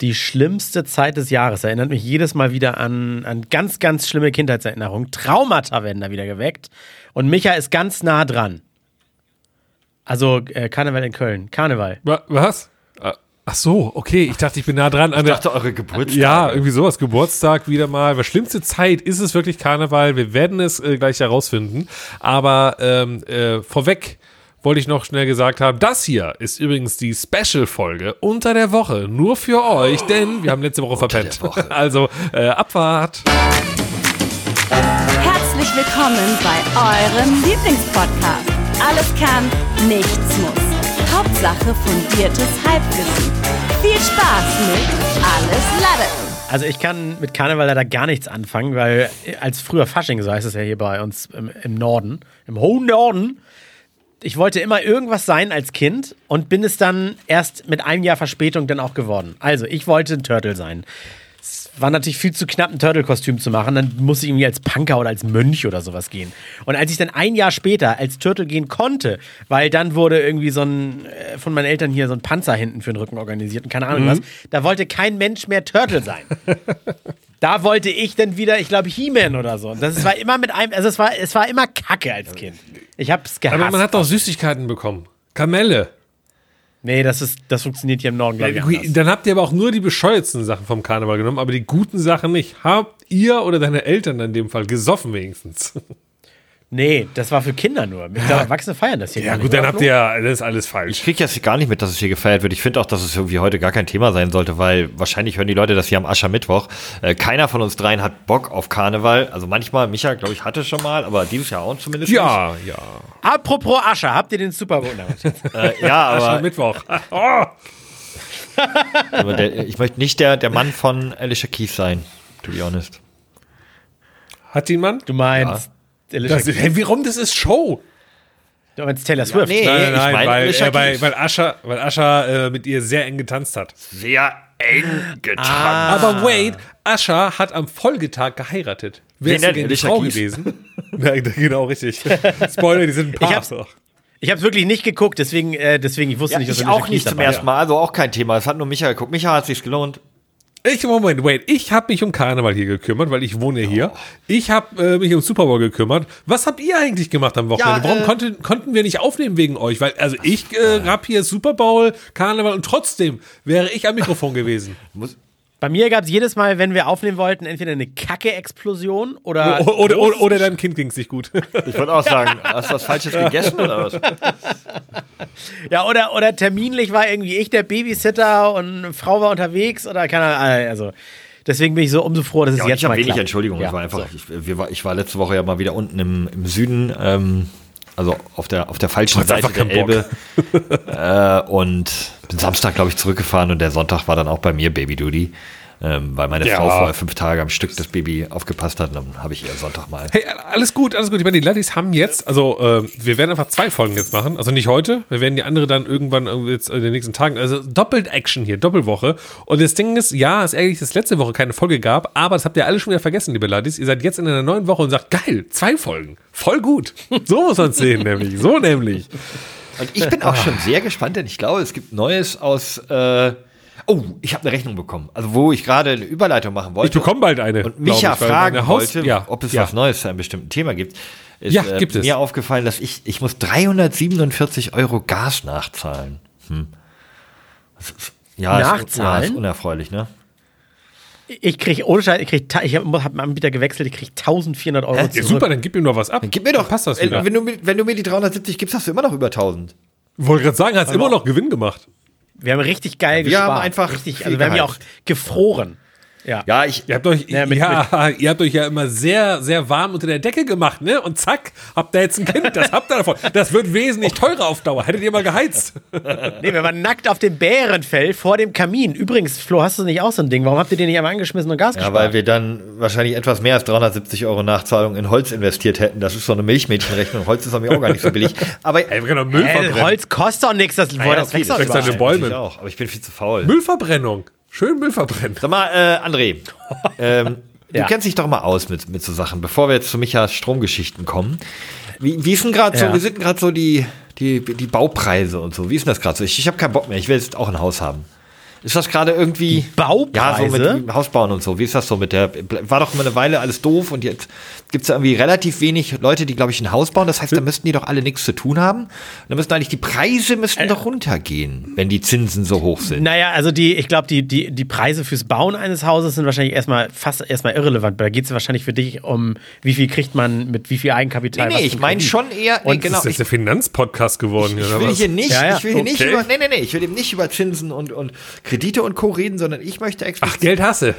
die schlimmste Zeit des Jahres. Erinnert mich jedes Mal wieder an, an ganz, ganz schlimme Kindheitserinnerungen. Traumata werden da wieder geweckt. Und Micha ist ganz nah dran. Also äh, Karneval in Köln. Karneval. Wa- Was? Ah, Ach so, okay. Ich dachte, ich bin nah dran an Ich dachte, eure Geburtstag. Ja, irgendwie sowas. Geburtstag wieder mal. Weil schlimmste Zeit ist es wirklich Karneval. Wir werden es äh, gleich herausfinden. Aber ähm, äh, vorweg wollte ich noch schnell gesagt haben, das hier ist übrigens die Special-Folge unter der Woche. Nur für euch, denn wir haben letzte Woche verpennt. Also äh, Abfahrt. Herzlich willkommen bei eurem Lieblingspodcast. Alles kann, nichts muss. Hauptsache fundiertes Halbwissen. Viel Spaß mit Alles Lade. Also ich kann mit Karneval leider gar nichts anfangen, weil als früher Fasching, so heißt es ja hier bei uns im, im Norden, im hohen Norden, ich wollte immer irgendwas sein als Kind und bin es dann erst mit einem Jahr Verspätung dann auch geworden. Also ich wollte ein Turtle sein. Es war natürlich viel zu knapp, ein Turtle-Kostüm zu machen. Dann musste ich irgendwie als Punker oder als Mönch oder sowas gehen. Und als ich dann ein Jahr später als Turtle gehen konnte, weil dann wurde irgendwie so ein, äh, von meinen Eltern hier so ein Panzer hinten für den Rücken organisiert und keine Ahnung was, da wollte kein Mensch mehr Turtle sein. Da wollte ich dann wieder, ich glaube, He-Man oder so. Das war immer mit einem, also es war, es war immer Kacke als Kind. Ich hab's gehasst. Aber man hat doch Süßigkeiten bekommen. Kamelle. nee, das ist, das funktioniert hier im Norden, glaube ich, anders. Dann habt ihr aber auch nur die bescheuertsten Sachen vom Karneval genommen, aber die guten Sachen nicht. Habt ihr oder deine Eltern in dem Fall gesoffen wenigstens? Nee, das war für Kinder nur. Ich glaube, Erwachsene feiern das hier Ja gar gut, nicht. dann oder? habt ihr, das ist alles falsch. Ich kriege jetzt gar nicht mit, dass es hier gefeiert wird. Ich finde auch, dass es irgendwie heute gar kein Thema sein sollte, weil wahrscheinlich hören die Leute das hier am Aschermittwoch. Äh, keiner von uns dreien hat Bock auf Karneval. Also manchmal, Micha, glaube ich, hatte schon mal, aber dieses Jahr auch zumindest Ja, ja. Apropos Ascher, habt ihr den Super Bowl? Nicht. Äh, ja, Am aber, Mittwoch. Oh. aber der, ich möchte nicht der, der Mann von Alicia Keys sein, to be honest. Hat die Mann? Du meinst, Alicia Das, hey, warum? Das ist Show. du meinst Taylor Swift? nee. Nein, nein, ich nein, meine weil, Alicia äh, weil, weil Ascha, weil Ascha äh, mit ihr sehr eng getanzt hat. Sehr eng getan. Aber wait, Ascha hat am Folgetag geheiratet. Wer Wen ist denn? die Frau gewesen? Nein, genau, richtig. Spoiler, die sind ein Paar. Ich hab's- Ich habe es wirklich nicht geguckt, deswegen, äh, deswegen ich wusste Ja, nicht, dass ich auch nicht zum ersten. Mal, also auch kein Thema. Es hat nur Micha geguckt. Micha hat sich's gelohnt. Ich, Moment, wait. Ich habe mich um Karneval hier gekümmert, weil ich wohne hier. Ich habe äh, mich um Super Bowl gekümmert. Was habt ihr eigentlich gemacht am Wochenende? Ja, Warum äh, konnten, konnten wir nicht aufnehmen wegen euch? Weil, also ich äh, hab hier Super Bowl, Karneval und trotzdem wäre ich am Mikrofon gewesen. Bei mir gab es jedes Mal, wenn wir aufnehmen wollten, entweder eine Kacke-Explosion oder. Oder, oder, oder, oder deinem Kind ging's nicht gut. Ich wollte auch sagen, hast du was Falsches gegessen oder was? Ja, oder, oder terminlich war irgendwie ich der Babysitter und eine Frau war unterwegs oder keine Ahnung. Also, deswegen bin ich so umso froh, dass es Ja, jetzt ich habe mal wenig klappt. Entschuldigung. Ja, ich, war einfach, so. ich, wir war, ich war letzte Woche ja mal wieder unten im, im Süden, ähm, also auf der, auf der falschen Hat's Seite einfach der Elbe. äh, und bin Samstag, glaube ich, zurückgefahren und der Sonntag war dann auch bei mir Baby Duty. Ähm, weil meine Ja. Frau vorher fünf Tage am Stück das Baby aufgepasst hat, und dann habe ich ihr Sonntag mal. Hey, alles gut, alles gut. Ich meine, die Laddies haben jetzt, also äh, wir werden einfach zwei Folgen jetzt machen. Also nicht heute, wir werden die andere dann irgendwann äh, jetzt in den nächsten Tagen. Also doppelt Action hier, Doppelwoche. Und das Ding ist, ja, es ist eigentlich, dass es letzte Woche keine Folge gab, aber das habt ihr alle schon wieder vergessen, liebe Laddies. Ihr seid jetzt in einer neuen Woche und sagt, geil, zwei Folgen. Voll gut. So muss man es sehen, nämlich. So nämlich. Und ich bin auch schon sehr gespannt, denn ich glaube, es gibt Neues aus. Äh, oh, ich habe eine Rechnung bekommen. Also, wo ich gerade eine Überleitung machen wollte. Ich bekomme bald eine. und glaub Micha ich, weil fragen wollte, ja, ob es ja. was Neues zu einem bestimmten Thema gibt, ist Ja, äh, gibt es. mir aufgefallen, dass ich, ich muss 347 Euro Gas nachzahlen. Hm. Das ist- Ja, Ist, ja, Nachzahlen? ist unerfreulich, ne? Ich krieg, ohne Scheiß, ich krieg, ich habe hab einen Anbieter gewechselt, ich krieg 1400 Euro Ja, zurück. super, dann gib ihm noch was ab. Gib mir doch, Dann passt das äh, wieder. wenn, du, mir- wenn du mir die 370 gibst, hast du immer noch über 1000. Wollte gerade sagen, hast immer noch Gewinn gemacht. Wir haben richtig geil Wir gespart. haben einfach richtig, also wir haben ja auch gefroren. Ja. Ja, ich, Ihr habt euch, Ja, ja, mit- ihr habt euch ja immer sehr, sehr warm unter der Decke gemacht, ne? Und zack, habt ihr jetzt ein Kind. Das habt ihr davon. Das wird wesentlich teurer auf Dauer. Hättet ihr mal geheizt. Nee, wir waren nackt auf dem Bärenfell vor dem Kamin. Übrigens, Flo, hast du nicht auch so ein Ding? Warum habt ihr den nicht einmal angeschmissen und Gas Ja, gespart? weil wir dann wahrscheinlich etwas mehr als 370 Euro Nachzahlung in Holz investiert hätten. Das ist so eine Milchmädchenrechnung. Holz ist bei mir auch gar nicht so billig. Aber Ey, wir Müll äh, verbrennen. Holz kostet doch nichts, das, Ja, das okay, das wächst an den Bäumen. Ich auch, aber ich bin viel zu faul. Müllverbrennung. Schön Müll verbrennen. Sag mal, äh, André, ähm, Ja. du kennst dich doch mal aus mit, mit so Sachen, bevor wir jetzt zu Michas Stromgeschichten kommen. Wie, wie ist denn gerade so, Ja. wie sind gerade so die, die, die Baupreise und so? Wie ist denn das gerade so? Ich, ich habe keinen Bock mehr, ich will jetzt auch ein Haus haben. Ist das gerade irgendwie. Baupreise? Ja, so mit dem Hausbauen und so. Wie ist das so mit der. War doch mal eine Weile alles doof und jetzt gibt es irgendwie relativ wenig Leute, die, glaube ich, ein Haus bauen. Das heißt, da müssten die doch alle nichts zu tun haben. Da müssten eigentlich die Preise müssten doch runtergehen, wenn die Zinsen so hoch sind. Naja, also die, ich glaube, die, die, die Preise fürs Bauen eines Hauses sind wahrscheinlich erstmal fast erstmal irrelevant. Da geht es wahrscheinlich für dich um, wie viel kriegt man mit wie viel Eigenkapital. Nee, nee, ich meine schon eher. Nee, Und genau. ist das Ich, der Finanzpodcast geworden, ich oder will hier nicht, Ja, ja, ich will hier nicht okay. über, nee, nee, nee, ich will eben nicht über Zinsen und, und Kredite und Co. reden, sondern ich möchte Ach, explizit. Geld hasse.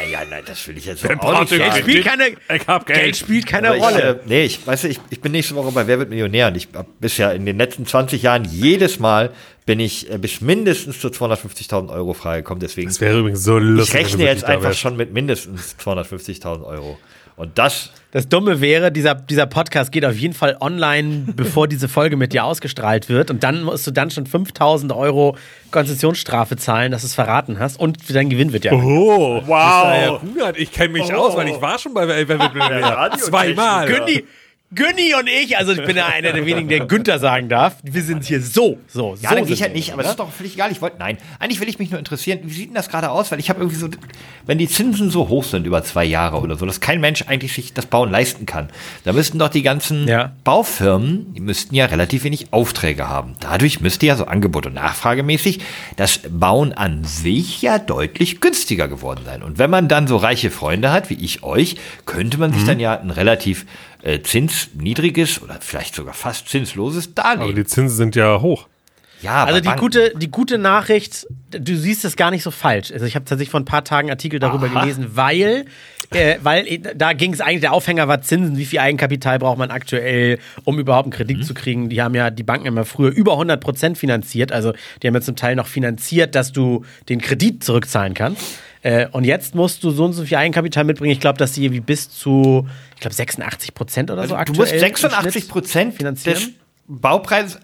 Naja, nein, das will ich jetzt Wer auch nicht. Geld? Spielt keine, Ich hab Geld. Geld spielt keine ich, Rolle. äh, nee, ich weiß ich, ich bin nächste Woche bei Wer wird Millionär und ich hab bisher in den letzten 20 Jahren jedes Mal bin ich äh, bis mindestens zu 250.000 Euro freigekommen. Deswegen Das wäre übrigens so lustig. ich rechne jetzt einfach schon mit mindestens 250.000 Euro. Und das, Das Dumme wäre, dieser, dieser Podcast geht auf jeden Fall online, bevor diese Folge mit dir ausgestrahlt wird. Und dann musst du dann schon 5000 Euro Konzessionsstrafe zahlen, dass du es verraten hast. Und dein Gewinn wird ja. Oh, Wow. wow. Ich kenne mich aus, weil ich war schon bei wird Millionär. Zweimal. Günni, Günni und ich, also ich bin ja einer der wenigen, der Günther sagen darf. Wir sind hier so, so, ja, so. gehe ich halt nicht, aber das ist doch völlig egal. Ich wollte, nein, eigentlich will ich mich nur interessieren, wie sieht denn das gerade aus? Weil ich habe irgendwie so, wenn die Zinsen so hoch sind über zwei Jahre oder so, dass kein Mensch eigentlich sich das Bauen leisten kann, da müssten doch die ganzen Ja. Baufirmen, die müssten ja relativ wenig Aufträge haben. Dadurch müsste ja so Angebot und Nachfragemäßig das Bauen an sich ja deutlich günstiger geworden sein. Und wenn man dann so reiche Freunde hat, wie ich euch, könnte man Mhm. sich dann ja ein relativ äh, zinsniedriges oder vielleicht sogar fast zinsloses Darlehen. Aber die Zinsen sind ja hoch. ja, Also aber die Banken- gute, die gute Nachricht, du siehst es gar nicht so falsch. Also ich habe tatsächlich vor ein paar Tagen Artikel darüber Aha. gelesen, weil, äh, weil äh, da ging es eigentlich, der Aufhänger war Zinsen, wie viel Eigenkapital braucht man aktuell, um überhaupt einen Kredit zu kriegen. Die haben ja die Banken immer früher über 100 Prozent finanziert, also die haben ja zum Teil noch finanziert, dass du den Kredit zurückzahlen kannst. Äh, und jetzt musst du so und so viel Eigenkapital mitbringen. Ich glaube, dass die wie bis zu, ich glaube 86 Prozent oder so Also, du aktuell musst im 86 Schnitt Prozent finanzieren. des Baupreises.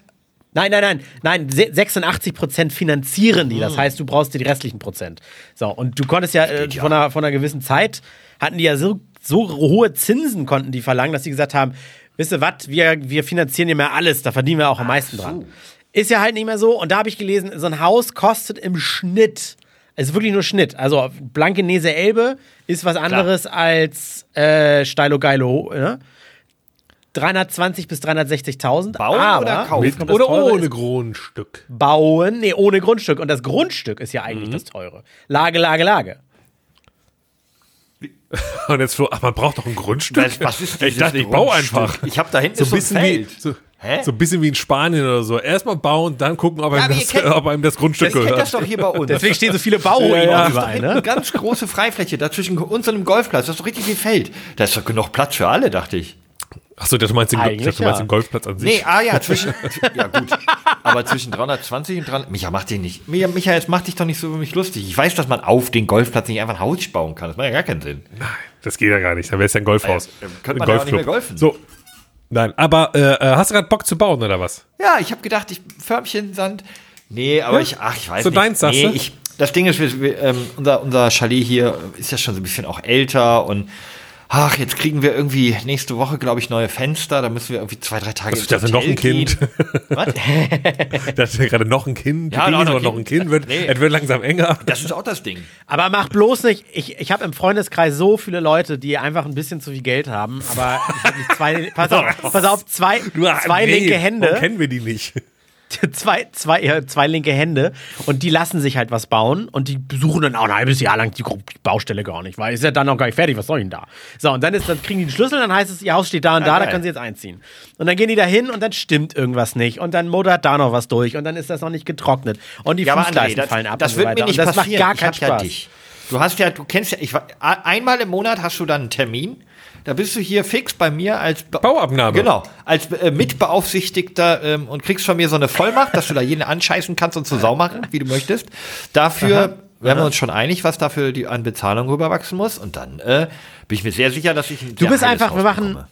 Nein, nein, nein, nein, se- 86 Prozent finanzieren die. Hm. Das heißt, du brauchst dir die restlichen Prozent. So, und du konntest ja, äh, von, einer, von einer gewissen Zeit, hatten die ja so, so hohe Zinsen, konnten die verlangen, dass sie gesagt haben, wisst ihr was, wir, wir finanzieren ja mehr alles, da verdienen wir auch am meisten dran. Ist ja halt nicht mehr so. Und da habe ich gelesen, so ein Haus kostet im Schnitt, es ist wirklich nur Schnitt. Also Blankenese Elbe ist was anderes als äh, Steilo Geilo, ne? 320 bis 360.000. Bauen aber, oder kaufen? Oder ohne Grundstück. Bauen, nee, ohne Grundstück. Und das Grundstück ist ja Mhm. eigentlich das Teure. Lage, Lage, Lage. Und jetzt so, ach, man braucht doch ein Grundstück. Was, was ist ich dachte, ich baue einfach. Ich habe da hinten So ein bisschen ein wie, Feld. so, Hä? so ein bisschen wie in Spanien oder so. Erstmal bauen, dann gucken, ob einem, aber ihr das, kennt- ob einem das Grundstück Das, ihr kennt gehört. das doch hier bei uns. Deswegen stehen so viele Bauruinen Ja, ja. Das überall, ne? eine ganz große Freifläche da zwischen uns und dem Golfplatz. Das ist doch richtig viel Feld. Da ist doch genug Platz für alle, dachte ich. Achso, du meinst den, dachte, du meinst ja. den Golfplatz an sich. Nee, ah ja, zwischen. ja, gut. Aber zwischen 320 und 300. Micha, mach dich nicht. Micha, Micha, jetzt mach dich doch nicht so über mich lustig. Ich weiß, dass man auf den Golfplatz nicht einfach ein Haus bauen kann. Das macht ja gar keinen Sinn. Das geht ja gar nicht. Dann wäre es ja ein Golfhaus. Ja, könnte Ein man ja auch nicht mehr golfen. So. Nein, aber äh, äh, hast du gerade Bock zu bauen oder was? Ja, ich habe gedacht, ich Förmchen, Sand. Nee, aber ich, ach, ich weiß So nicht. deins, sagst nee, du? ich, das Ding ist, wir, ähm, unser, unser Chalet hier ist ja schon so ein bisschen auch älter und ach, jetzt kriegen wir irgendwie nächste Woche, glaube ich, neue Fenster. Da müssen wir irgendwie zwei, drei Tage Also ich dachte, noch ein Kind. Was? Da ist ja gerade noch ein Kind. Ja, noch ein noch, noch ein Kind. Wird, Nee. Es wird langsam enger. Das ist auch das Ding. Aber mach bloß nicht, ich, ich habe im Freundeskreis so viele Leute, die einfach ein bisschen zu viel Geld haben, aber ich hab nicht zwei, pass auf, pass auf, zwei, zwei Nee, linke warum Hände, kennen wir die nicht? zwei, zwei, äh, zwei linke Hände und die lassen sich halt was bauen und die besuchen dann auch ein halbes Jahr lang die Baustelle gar nicht, weil ist ja dann noch gar nicht fertig, was soll ich denn da? So, und dann, ist, dann kriegen die den Schlüssel, dann heißt es, ihr Haus steht da und da, da geil. können sie jetzt einziehen. Und dann gehen die da hin und dann stimmt irgendwas nicht und dann modert da noch was durch und dann ist das noch nicht getrocknet und die Ja, André, Fußleisten das, fallen ab das und so wird weiter. mir nicht und das passieren. macht gar keinen Spaß. Ja dich. Du hast ja, du kennst ja, ich war, einmal im Monat hast du dann einen Termin. Da bist du hier fix bei mir als Ba- Bauabnahme. Genau, als äh, Mitbeaufsichtigter ähm, und kriegst von mir so eine Vollmacht, dass du da jeden anscheißen kannst und zur Sau machen, wie du möchtest. Dafür werden wir uns schon einig, was dafür die an Bezahlung rüberwachsen muss. Und dann äh, bin ich mir sehr sicher, dass ich ein Du bist einfach, wir machen-.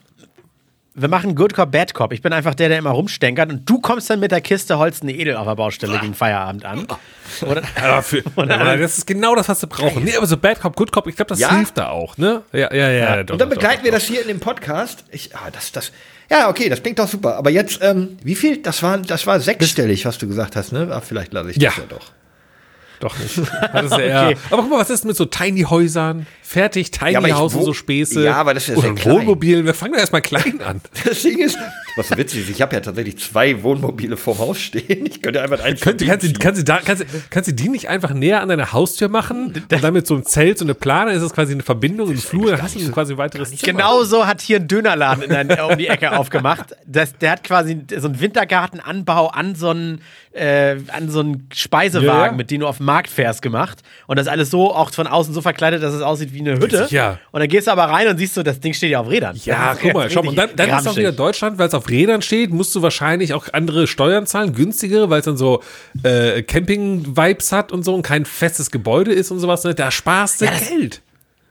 Wir machen Good Cop, Bad Cop. Ich bin einfach der, der immer rumstenkert und du kommst dann mit der Kiste Holz eine Edel auf der Baustelle gegen Feierabend an. Oder? Aber für, aber das ist genau das, was sie brauchen. Nee, aber so Bad Cop, Good Cop, ich glaube, das Ja? hilft da auch, ne? Ja, ja, ja. doch, Und dann doch, begleiten doch, wir das hier in dem Podcast. Ich, ah, das, das, ja, okay, das klingt doch super. Aber jetzt, ähm, wie viel? Das war, das war sechsstellig, was du gesagt hast, ne? Ach, vielleicht lasse ich Ja. das ja doch. Doch nicht. Das ist ja Okay. Aber guck mal, was ist mit so Tiny-Häusern? Fertig, Tiny Ja, und so Späße. Ja, aber das ist ja klein. Wohnmobil. Wir fangen doch erstmal klein an. Das Ding ist, was so witzig ist, ich habe ja tatsächlich zwei Wohnmobile vorm Haus stehen. Ich könnte einfach eins von Könnt, denen kannst, du, kannst, du da, kannst, kannst du die nicht einfach näher an deine Haustür machen und dann mit so einem Zelt, so eine Plane, ist das quasi eine Verbindung im Flur, dann hast du quasi ein weiteres Zimmer. Genau so hat hier ein Dönerladen in der, um die Ecke aufgemacht. Das, der hat quasi so einen Wintergartenanbau an so einen, äh, an so einen Speisewagen, Ja, ja. mit dem du auf den Markt fährst, gemacht. Und das alles so, auch von außen so verkleidet, dass es aussieht wie eine Hütte. Ja. Und dann gehst du aber rein und siehst so, das Ding steht ja auf Rädern. Ja, guck mal, schau mal. Und dann, dann ist auch wieder Deutschland, weil es auf Rädern steht, musst du wahrscheinlich auch andere Steuern zahlen, günstigere, weil es dann so äh, Camping-Vibes hat und so und kein festes Gebäude ist und sowas. Ne? Da sparst du Geld.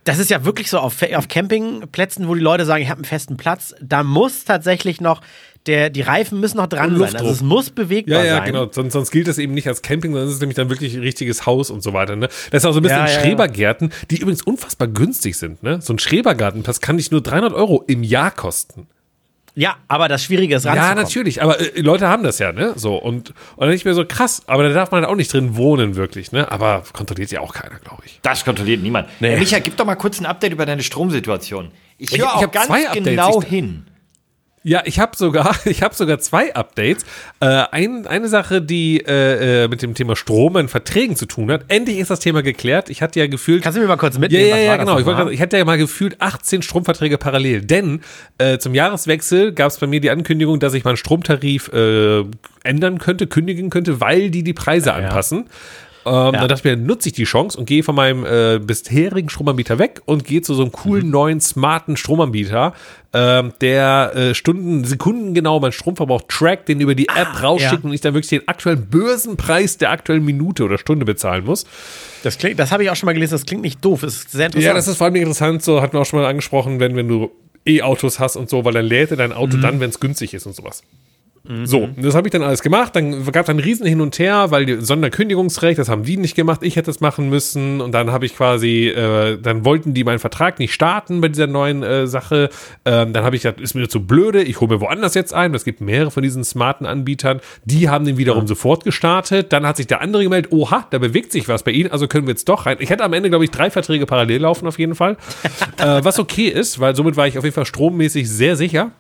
Das ist ja wirklich so auf, auf Campingplätzen, wo die Leute sagen, ich habe einen festen Platz. Da muss tatsächlich noch, der, die Reifen müssen noch dran sein. Also es muss bewegbar Ja, ja, sein. genau. Sonst, sonst gilt das eben nicht als Camping, sondern es ist nämlich dann wirklich ein richtiges Haus und so weiter. Ne? Das ist auch so ein bisschen Ja, ja, ja. Schrebergärten, die übrigens unfassbar günstig sind. Ne? So ein Schrebergartenplatz kann dich nur 300 Euro im Jahr kosten. Ja, aber das Schwierige ist Ja, ranzukommen. natürlich, aber äh, Leute haben das ja, ne? So und und dann nicht mehr so krass, aber da darf man auch nicht drin wohnen wirklich, ne? Aber kontrolliert ja auch keiner, glaube ich. Das kontrolliert niemand. Äh, Micha, gib doch mal kurz ein Update über deine Stromsituation. Ich Ich- höre ich auch hab ganz zwei Updates. genau Ich- hin. Ja, ich habe sogar, ich habe sogar zwei Updates. Äh, ein, eine Sache, die äh, äh, mit dem Thema Strom in Verträgen zu tun hat. Endlich ist das Thema geklärt. Ich hatte ja gefühlt. Kannst du mir mal kurz Ja, mitnehmen? ja, ja, das genau. Ich, grad- ich hatte ja mal gefühlt 18 Stromverträge parallel. Denn äh, zum Jahreswechsel gab es bei mir die Ankündigung, dass ich meinen Stromtarif äh, ändern könnte, kündigen könnte, weil die die Preise anpassen. Ähm, Dann dachte ich mir, nutze ich die Chance und gehe von meinem äh, bisherigen Stromanbieter weg und gehe zu so einem Mhm. coolen neuen, smarten Stromanbieter, ähm, der äh, Stunden, Sekunden genau meinen Stromverbrauch trackt, den über die App rausschickt Ah, ja. und ich dann wirklich den aktuellen Börsenpreis der aktuellen Minute oder Stunde bezahlen muss. Das, klingt- das habe ich auch schon mal gelesen, das klingt nicht doof, das ist sehr interessant. Ja, das ist vor allem interessant, so hatten wir auch schon mal angesprochen, wenn, wenn du E-Autos hast und so, weil dann lädt er dein Auto dann, wenn es günstig ist und sowas. So, das habe ich dann alles gemacht. Dann gab es ein riesen Hin und Her, weil die Sonderkündigungsrecht, das haben die nicht gemacht, ich hätte es machen müssen. Und dann habe ich quasi, äh, dann wollten die meinen Vertrag nicht starten bei dieser neuen äh, Sache. Ähm, dann habe ich gesagt, ist mir zu blöde, ich hole mir woanders jetzt ein. Es gibt mehrere von diesen smarten Anbietern. Die haben den wiederum sofort gestartet. Dann hat sich der andere gemeldet, oha, da bewegt sich was bei Ihnen, also können wir jetzt doch rein. Ich hätte am Ende, glaube ich, drei Verträge parallel laufen auf jeden Fall. äh, was okay ist, weil somit war ich auf jeden Fall strommäßig sehr sicher.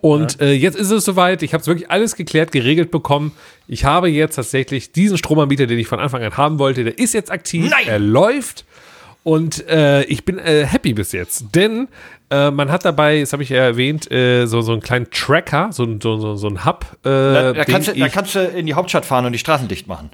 Und äh, jetzt ist es soweit. Ich habe es wirklich alles geklärt, geregelt bekommen. Ich habe jetzt tatsächlich diesen Stromanbieter, den ich von Anfang an haben wollte, der ist jetzt aktiv. Nein! Er läuft. Und äh, ich bin äh, happy bis jetzt. Denn äh, man hat dabei, das habe ich ja erwähnt, äh, so, so einen kleinen Tracker, so, so, so, so ein Hub. Äh, Da, da, kannst du, da kannst du in die Hauptstadt fahren und die Straßen dicht machen.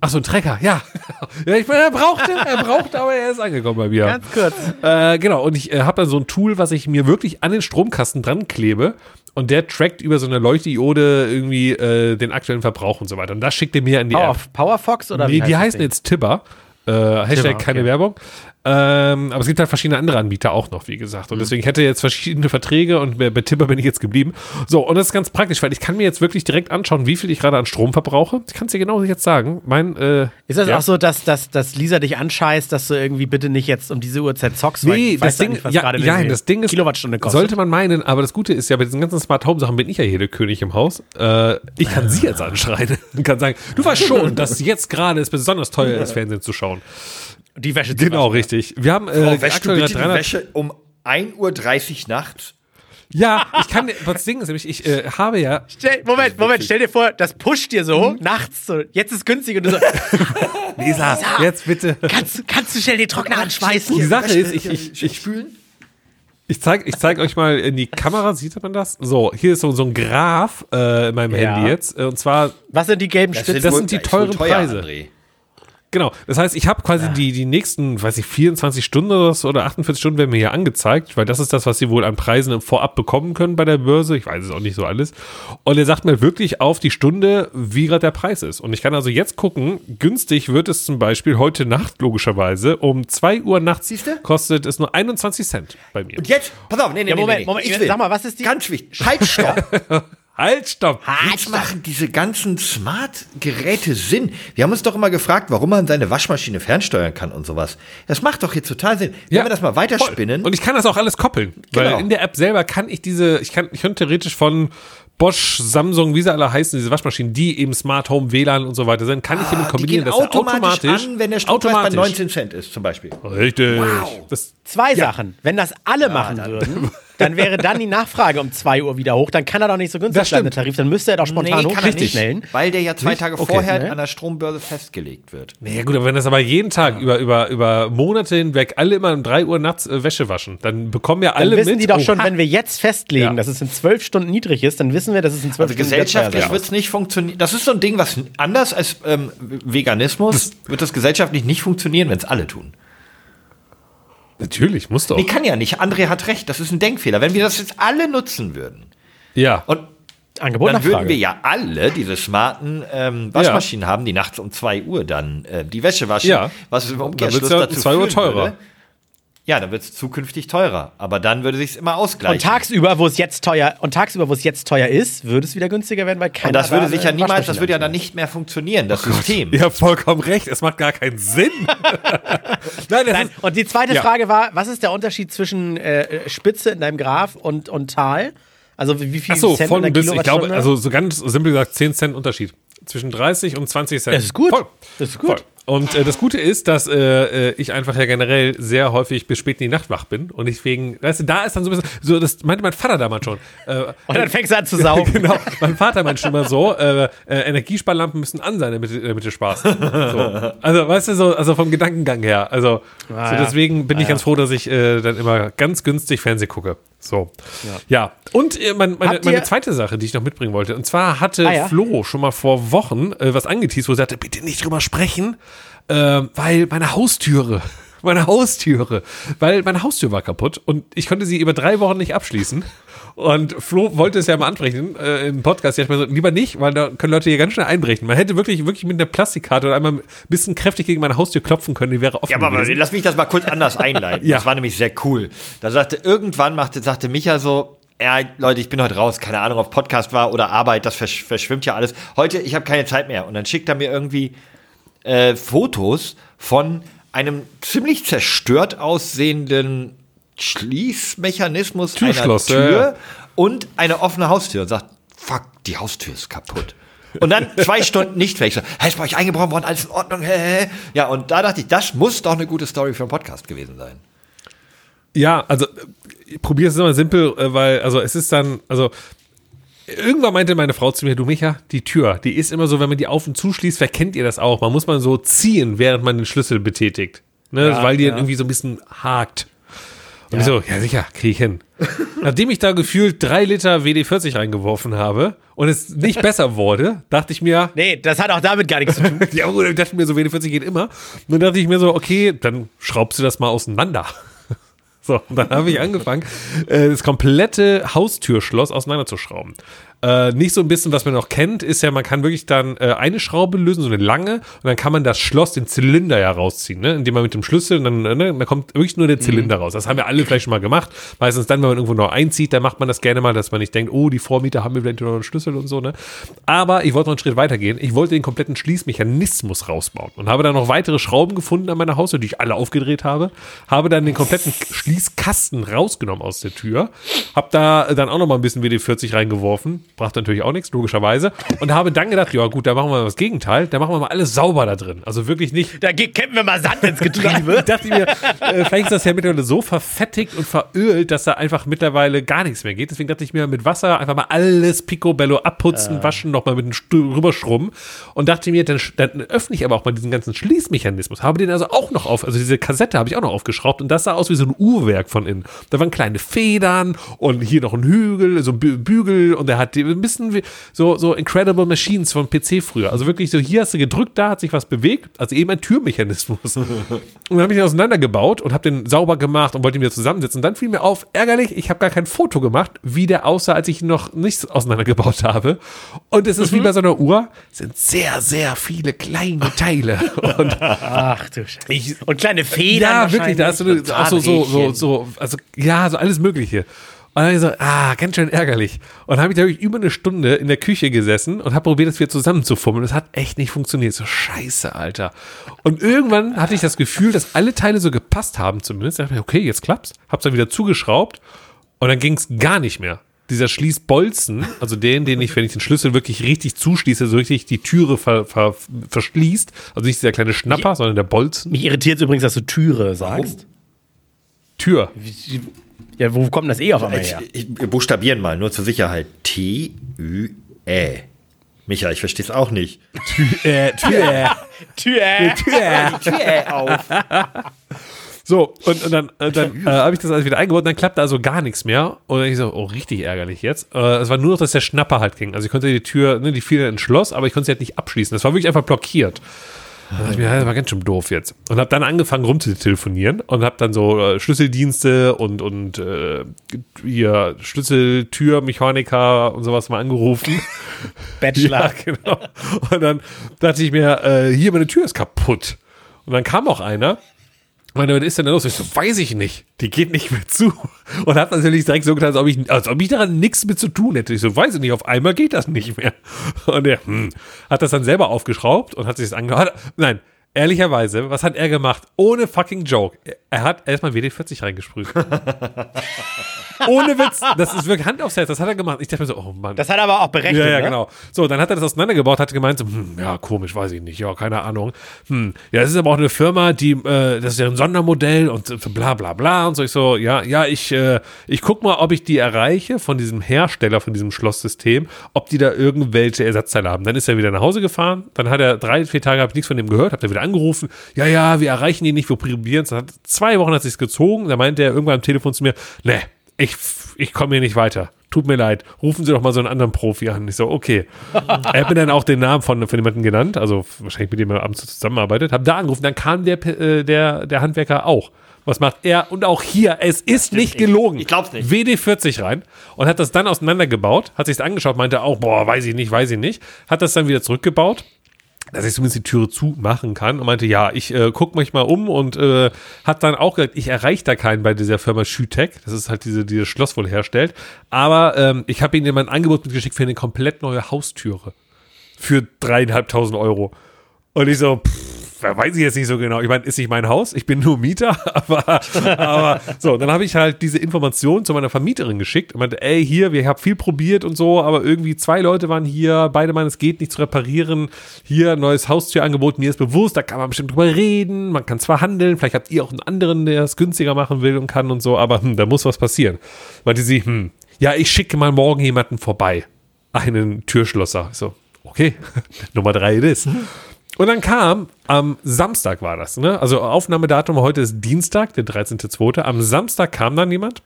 Ach so, ein Tracker, ja. ja ich meine, er brauchte, er brauchte, aber er ist angekommen bei mir. Ganz kurz. Äh, genau, und ich äh, habe dann so ein Tool, was ich mir wirklich an den Stromkasten dran klebe. Und der trackt über so eine Leuchtdiode irgendwie äh, den aktuellen Verbrauch und so weiter. Und das schickt er mir in die Power, App. Powerfox oder Nee, wie die heißt heißen das jetzt Tibber. Äh, Hashtag okay. keine Werbung. Ähm, aber es gibt halt verschiedene andere Anbieter auch noch, wie gesagt. Und deswegen hätte jetzt verschiedene Verträge und bei, Tibber bin ich jetzt geblieben. So, und das ist ganz praktisch, weil ich kann mir jetzt wirklich direkt anschauen, wie viel ich gerade an Strom verbrauche. Ich kann es dir genau jetzt sagen. Mein, äh, Ist das ja. auch so, dass, dass, dass Lisa dich anscheißt, dass du irgendwie bitte nicht jetzt um diese Uhrzeit zockst? Nee, das Ding, nicht, ja, gerade ja, das Ding ist, Kilowattstunde kostet. sollte man meinen, aber das Gute ist ja, bei diesen ganzen Smart Home Sachen bin ich ja hier der König im Haus. Äh, ich kann sie jetzt anschreien und kann sagen, du weißt schon, dass jetzt gerade es besonders teuer ist, Fernsehen zu schauen. Die Wäsche zu Genau, waschen. richtig. Wir haben äh, Oh, wäschst du aktuell bitte die 300 Wäsche um 1.30 Uhr nachts? Ja, ich kann, das Ding ist nämlich, ich äh, habe ja, Stell, Moment, Moment, stell dir vor, das pusht dir so Mhm. nachts so, jetzt ist günstig und du so, Lisa, jetzt bitte. kannst, kannst du schnell den Trockner anschmeißen? Die Sache ist, ich, ich, ich, spülen? ich zeig, ich zeig euch mal in die Kamera, sieht man das? So, hier ist so, so ein Graph äh, in meinem Ja. Handy jetzt. äh, Und zwar Was sind die gelben Spitzen? das sind die teuren Preise. Genau, das heißt, ich habe quasi die, die nächsten, weiß ich, 24 Stunden oder, so, oder 48 Stunden werden mir hier angezeigt, weil das ist das, was sie wohl an Preisen im Vorab bekommen können bei der Börse. Ich weiß es auch nicht so alles. Und er sagt mir wirklich auf die Stunde, wie gerade der Preis ist. Und ich kann also jetzt gucken, günstig wird es zum Beispiel heute Nacht, logischerweise, um 2 Uhr nachts Siehste? kostet es nur 21 Cent bei mir. Und jetzt, pass auf, nee, nee, Ja, nee, Moment, nee, nee. Moment, Ich will. sag mal, was ist die- Ganz wichtig, halt, stopp. Halt, stopp! Jetzt machen diese ganzen Smart-Geräte Sinn. Wir haben uns doch immer gefragt, warum man seine Waschmaschine fernsteuern kann und sowas. Das macht doch jetzt total Sinn. Wenn wir das mal weiterspinnen. Und ich kann das auch alles koppeln. Genau. Weil in der App selber kann ich diese, ich kann, ich könnte theoretisch von Bosch, Samsung, wie sie alle heißen, diese Waschmaschinen, die eben Smart Home, WLAN und so weiter sind, kann ich hiermit Ah, die kombinieren, gehen dass automatisch, automatisch, an, wenn der Strompreis bei automatisch, 19 Cent ist, zum Beispiel. Richtig. Das, Zwei Sachen. Wenn das alle machen würden, dann wäre dann die Nachfrage um 2 Uhr wieder hoch. Dann kann er doch nicht so günstig Das sein, der Tarif. Dann müsste er doch spontan kann er nicht, hochstellen. weil der ja zwei? Tage Okay. vorher Ne? an der Strombörse festgelegt wird. naja gut, aber wenn das aber jeden Tag über, über, über Monate hinweg alle immer um 3 Uhr nachts äh, Wäsche waschen, dann bekommen ja Dann alle wissen mit, die doch oh, schon, ha, wenn wir jetzt festlegen, Ja. dass es in zwölf Stunden niedrig ist, dann wissen wir, dass es in zwölf Also Stunden wieder gesellschaftlich teuer wird es nicht funktionieren. Das ist so ein Ding, was anders als ähm, Veganismus wird das gesellschaftlich nicht funktionieren, wenn es alle tun. Natürlich, muss doch. Nee, kann ja nicht. André hat recht. Das ist ein Denkfehler. Wenn wir das jetzt alle nutzen würden Ja. und Angebot dann Nachfrage. würden wir ja alle diese smarten ähm, Waschmaschinen haben, die nachts um 2 Uhr dann äh, die Wäsche waschen, Ja. was im Dann Umkehrschluss ja dazu 2 Uhr führen teurer. Würde, ja, dann wird es zukünftig teurer. Aber dann würde sich immer ausgleichen. und tagsüber, wo es jetzt teuer und tagsüber, wo es jetzt teuer ist, würde es wieder günstiger werden, weil keiner Und das würde da sich ja niemals, das würde ja dann nicht mehr funktionieren, das System. Ihr habt vollkommen recht, es macht gar keinen Sinn. Nein, Nein, ist, und die zweite Ja. Frage war, was ist der Unterschied zwischen äh, Spitze in deinem Graph und, und Tal? Also wie viel Achso, Cent von bis, ich glaube, also so ganz simpel gesagt, 10 Cent Unterschied. Zwischen 30 und 20 Cent. Das ist gut. Voll. Das ist gut. Voll. Und äh, das Gute ist, dass äh, äh, ich einfach ja generell sehr häufig bis spät in die Nacht wach bin. Und deswegen, weißt du, da ist dann so ein bisschen, so, das meinte mein Vater damals schon. Äh, und dann fängst du an zu saugen. genau, mein Vater meinte schon immer so, äh, äh, Energiesparlampen müssen an sein, damit, damit du Spaß. So. Also, weißt du, so, also vom Gedankengang her. Also, Ah, so ja. deswegen bin ich ganz froh, dass ich äh, dann immer ganz günstig Fernseh gucke. So. Ja. Und äh, mein, meine, meine zweite Sache, die ich noch mitbringen wollte, und zwar hatte Ah, ja. Flo schon mal vor Wochen äh, was angeteased, wo er sagte, bitte nicht drüber sprechen, äh, weil meine Haustüre, meine Haustüre, weil meine Haustür war kaputt und ich konnte sie über drei Wochen nicht abschließen. Und Flo wollte es ja mal ansprechen äh, im Podcast. Ich dachte mir so, lieber nicht, weil da können Leute hier ganz schnell einbrechen. Man hätte wirklich, wirklich mit einer Plastikkarte oder einmal ein bisschen kräftig gegen meine Haustür klopfen können, die wäre offen Ja, aber gewesen. lass mich das mal kurz anders einleiten. Ja. Das war nämlich sehr cool. Da sagte, irgendwann machte, sagte Micha so, ja, Leute, ich bin heute raus, keine Ahnung, ob Podcast war oder Arbeit, das versch verschwimmt ja alles. Heute, ich habe keine Zeit mehr. Und dann schickt er mir irgendwie äh, Fotos von einem ziemlich zerstört aussehenden Schließmechanismus Türschloss, einer Tür ja. und eine offene Haustür und sagt, fuck, die Haustür ist kaputt. Und dann zwei Stunden nicht weg. So, hey, ist bei euch eingebrochen worden, alles in Ordnung. Hä, hä, hä. Ja, und da dachte ich, das muss doch eine gute Story für einen Podcast gewesen sein. Ja, also ich probiere es immer simpel, äh, weil, also es ist dann, also irgendwann meinte meine Frau zu mir, du Micha, die Tür, die ist immer so, wenn man die auf und zuschließt, vielleicht kennt ihr das auch, man muss man so ziehen, während man den Schlüssel betätigt. Ne, Ja, weil die ja. dann irgendwie so ein bisschen hakt. Und ich so, ja sicher, kriege ich hin. Nachdem ich da gefühlt drei Liter WD-40 reingeworfen habe und es nicht besser wurde, dachte ich mir, Nee, das hat auch damit gar nichts zu tun. ja, gut, ich dachte mir so, WD-40 geht immer. Und dann dachte ich mir so, okay, dann schraubst du das mal auseinander. So, und dann habe ich angefangen, äh, das komplette Haustürschloss auseinanderzuschrauben. Äh, nicht so ein bisschen, was man noch kennt, ist ja, man kann wirklich dann äh, eine Schraube lösen, so eine lange, und dann kann man das Schloss, den Zylinder ja rausziehen, ne? indem man mit dem Schlüssel, dann, ne, da kommt wirklich nur der Zylinder raus. Das haben wir alle vielleicht schon mal gemacht. Meistens dann, wenn man irgendwo noch einzieht, dann macht man das gerne mal, dass man nicht denkt, oh, die Vormieter haben eventuell noch einen Schlüssel und so. Ne? Aber ich wollte noch einen Schritt weitergehen. Ich wollte den kompletten Schließmechanismus rausbauen und habe dann noch weitere Schrauben gefunden an meiner Haustür, die ich alle aufgedreht habe. Habe dann den kompletten Schließkasten rausgenommen aus der Tür. Habe da dann auch noch mal ein bisschen WD-40 reingeworfen. Brachte natürlich auch nichts, logischerweise. Und habe dann gedacht, ja gut, da machen wir mal das Gegenteil. Da machen wir mal alles sauber da drin. Also wirklich nicht Da kämpfen wir mal Sand ins ich Getriebe. dachte mir, äh, vielleicht ist das ja mittlerweile so verfettigt und verölt, dass da einfach mittlerweile gar nichts mehr geht. Deswegen dachte ich mir, mit Wasser einfach mal alles picobello abputzen, waschen, nochmal mit einem Stu- rüberschrubben und dachte mir, dann, dann öffne ich aber auch mal diesen ganzen Schließmechanismus. Habe den also auch noch auf, also diese Kassette habe ich auch noch aufgeschraubt und das sah aus wie so ein Uhrwerk von innen. Da waren kleine Federn und hier noch ein Hügel, so ein Bü- Bügel und er hat die- ein bisschen wie so, so Incredible Machines von PC früher. Also wirklich so, hier hast du gedrückt, da hat sich was bewegt, also eben ein Türmechanismus. und dann habe ich den auseinandergebaut und habe den sauber gemacht und wollte ihn wieder zusammensetzen. Und dann fiel mir auf, ärgerlich, ich habe gar kein Foto gemacht, wie der aussah, als ich ihn noch nicht auseinandergebaut habe. Und es ist wie bei so einer Uhr, es sind sehr, sehr viele kleine Teile. Und Ach du Scheiße. ich, Und kleine Federn. ja, wirklich, da hast du auch so, so, so, so, also, ja, so alles Mögliche. Und dann ich so, ah, ganz schön ärgerlich. Und dann habe ich, glaube ich, über eine Stunde in der Küche gesessen und habe probiert, das wieder zusammenzufummeln. Das hat echt nicht funktioniert. So scheiße, Alter. Und irgendwann hatte ich das Gefühl, dass alle Teile so gepasst haben zumindest. Da dachte ich okay, jetzt klappt's. Hab's dann wieder zugeschraubt und dann ging's gar nicht mehr. dieser Schließbolzen, also den, den ich, wenn ich den Schlüssel wirklich richtig zuschließe, so richtig die Türe ver, ver, verschließt, also nicht dieser kleine Schnapper, sondern der Bolzen. Mich irritiert übrigens, dass du Türe sagst. Tür. Ja, wo kommt das eh auf einmal Ich, her? ich, wir buchstabieren mal, nur zur Sicherheit. T-Ü-Ä. Micha, ich verstehe es auch nicht. Äh, Tür. Tür. Tür auf. So, und, und dann, äh, dann äh, habe ich das alles wieder eingebaut und dann klappte also gar nichts mehr. Und ich so, oh, richtig ärgerlich jetzt. Äh, es war nur noch, dass der Schnapper halt ging. Also ich konnte die Tür, ne, die fiel ins Schloss, aber ich konnte sie halt nicht abschließen. Das war wirklich einfach blockiert. Da dachte ich mir, das war ganz schön doof jetzt. Und habe dann angefangen rumzutelefonieren und habe dann so äh, Schlüsseldienste und, und äh, hier Schlüsseltürmechaniker und sowas mal angerufen. Bachelor. Ja, genau. Und dann dachte ich mir, äh, hier, meine Tür ist kaputt. Und dann kam auch einer. Und meinte, was ist denn da los? Ich so, weiß ich nicht. Die geht nicht mehr zu. Und hat natürlich direkt so getan, als ob ich, als ob ich daran nichts mit zu tun hätte. Ich so, weiß ich nicht, auf einmal geht das nicht mehr. Und er hm, hat das dann selber aufgeschraubt und hat sich das angehört. Nein, ehrlicherweise, was hat er gemacht? Ohne fucking Joke. Er hat erstmal WD-40 reingesprüht. Ohne Witz. Das ist wirklich Hand aufs Herz. Das hat er gemacht. Ich dachte mir so, oh Mann. Das hat er aber auch berechnet. Ja, ja, ne? genau. So, dann hat er das auseinandergebaut, hat gemeint, so, hm, ja, komisch, weiß ich nicht, ja, keine Ahnung. Hm, ja, das ist aber auch eine Firma, die, äh, das ist ja ein Sondermodell und bla bla bla und so. Ich so, ja, ja, ich, äh, ich guck mal, ob ich die erreiche von diesem Hersteller, von diesem Schlosssystem, ob die da irgendwelche Ersatzteile haben. Dann ist er wieder nach Hause gefahren, dann hat er drei, vier Tage, habe ich nichts von dem gehört, hat er wieder angerufen, ja, ja, wir erreichen die nicht, wir probieren es. Zwei Wochen hat sich's gezogen, da meinte er irgendwann am Telefon zu mir, ne, ich, ich komme hier nicht weiter. Tut mir leid. Rufen Sie doch mal so einen anderen Profi an. Ich so, okay. er hat mir dann auch den Namen von, von jemandem genannt, also wahrscheinlich mit dem er abends zusammenarbeitet. Hab da angerufen, dann kam der, äh, der, der Handwerker auch. Was macht er? Und auch hier, es ist nicht gelogen. Ich glaub's nicht. WD-40 rein und hat das dann auseinandergebaut, hat sich's angeschaut, meinte auch, boah, weiß ich nicht, weiß ich nicht. Hat das dann wieder zurückgebaut dass ich zumindest die Türe zumachen kann. Und meinte, ja, ich äh, gucke mich mal um und äh, hat dann auch gesagt, ich erreiche da keinen bei dieser Firma Schütech, das ist halt diese, dieses Schloss wohl herstellt, aber ähm, ich habe ihnen mein Angebot mitgeschickt für eine komplett neue Haustüre. Für dreieinhalbtausend Euro. Und ich so, pff, weiß ich jetzt nicht so genau. Ich meine, ist nicht mein Haus, ich bin nur Mieter, aber, aber so, dann habe ich halt diese Information zu meiner Vermieterin geschickt und meinte, ey, hier, wir haben viel probiert und so, aber irgendwie zwei Leute waren hier, beide meinen, es geht nicht zu reparieren. Hier, neues Haustürangebot, mir ist bewusst, da kann man bestimmt drüber reden, man kann zwar handeln, vielleicht habt ihr auch einen anderen, der es günstiger machen will und kann und so, aber hm, da muss was passieren. Meinte sie, hm, ja, ich schicke mal morgen jemanden vorbei. Einen Türschlosser. So, okay, Nummer drei it is. Und dann kam, am Samstag war das, ne? Also Aufnahmedatum heute ist Dienstag, der 13.2. Am Samstag kam dann jemand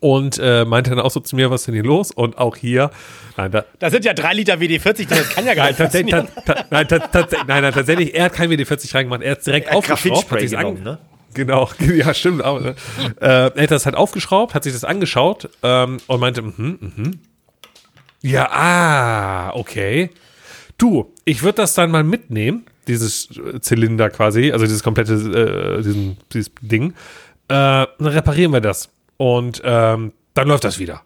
und äh, meinte dann auch so zu mir, was ist denn hier los? Und auch hier, nein, da, Das sind ja drei Liter WD-40, das kann ja gar nicht tatsächlich, ta, ta, nein, ta, tatsächlich- nein, nein, tatsächlich, er hat kein WD-40 reingemacht, er hat es direkt Er hat aufgeschraubt. An- genommen, ne? Genau, ja, stimmt. Auch, ne? äh, er hat das halt aufgeschraubt, hat sich das angeschaut ähm, und meinte, mhm, mhm. Ja, ah, okay. Du, ich würde das dann mal mitnehmen, dieses äh, Zylinder quasi, also dieses komplette, äh, diesen, dieses Ding. Äh, dann reparieren wir das. Und ähm, dann läuft das wieder.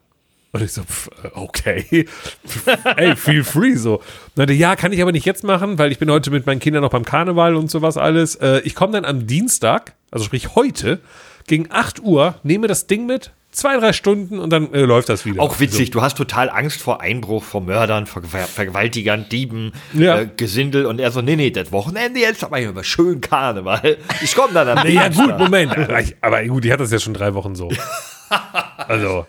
Und ich so, pf, äh, okay. Ey, feel free so. Und ja, kann ich aber nicht jetzt machen, weil ich bin heute mit meinen Kindern noch beim Karneval und sowas alles. Äh, ich komme dann am Dienstag, also sprich heute, gegen 8 Uhr, nehme das Ding mit, zwei, drei Stunden und dann äh, läuft das wieder. Auch witzig, du hast total Angst vor Einbruch, vor Mördern, vor Ver Vergewaltigern, Dieben, Ja. äh, Gesindel und er so, nee, nee, das Wochenende jetzt aber hier über schön Karneval. Ich komme dann am So. Ja, gut, Moment. Aber, ich, gut, die hat das ja schon drei Wochen so. Also,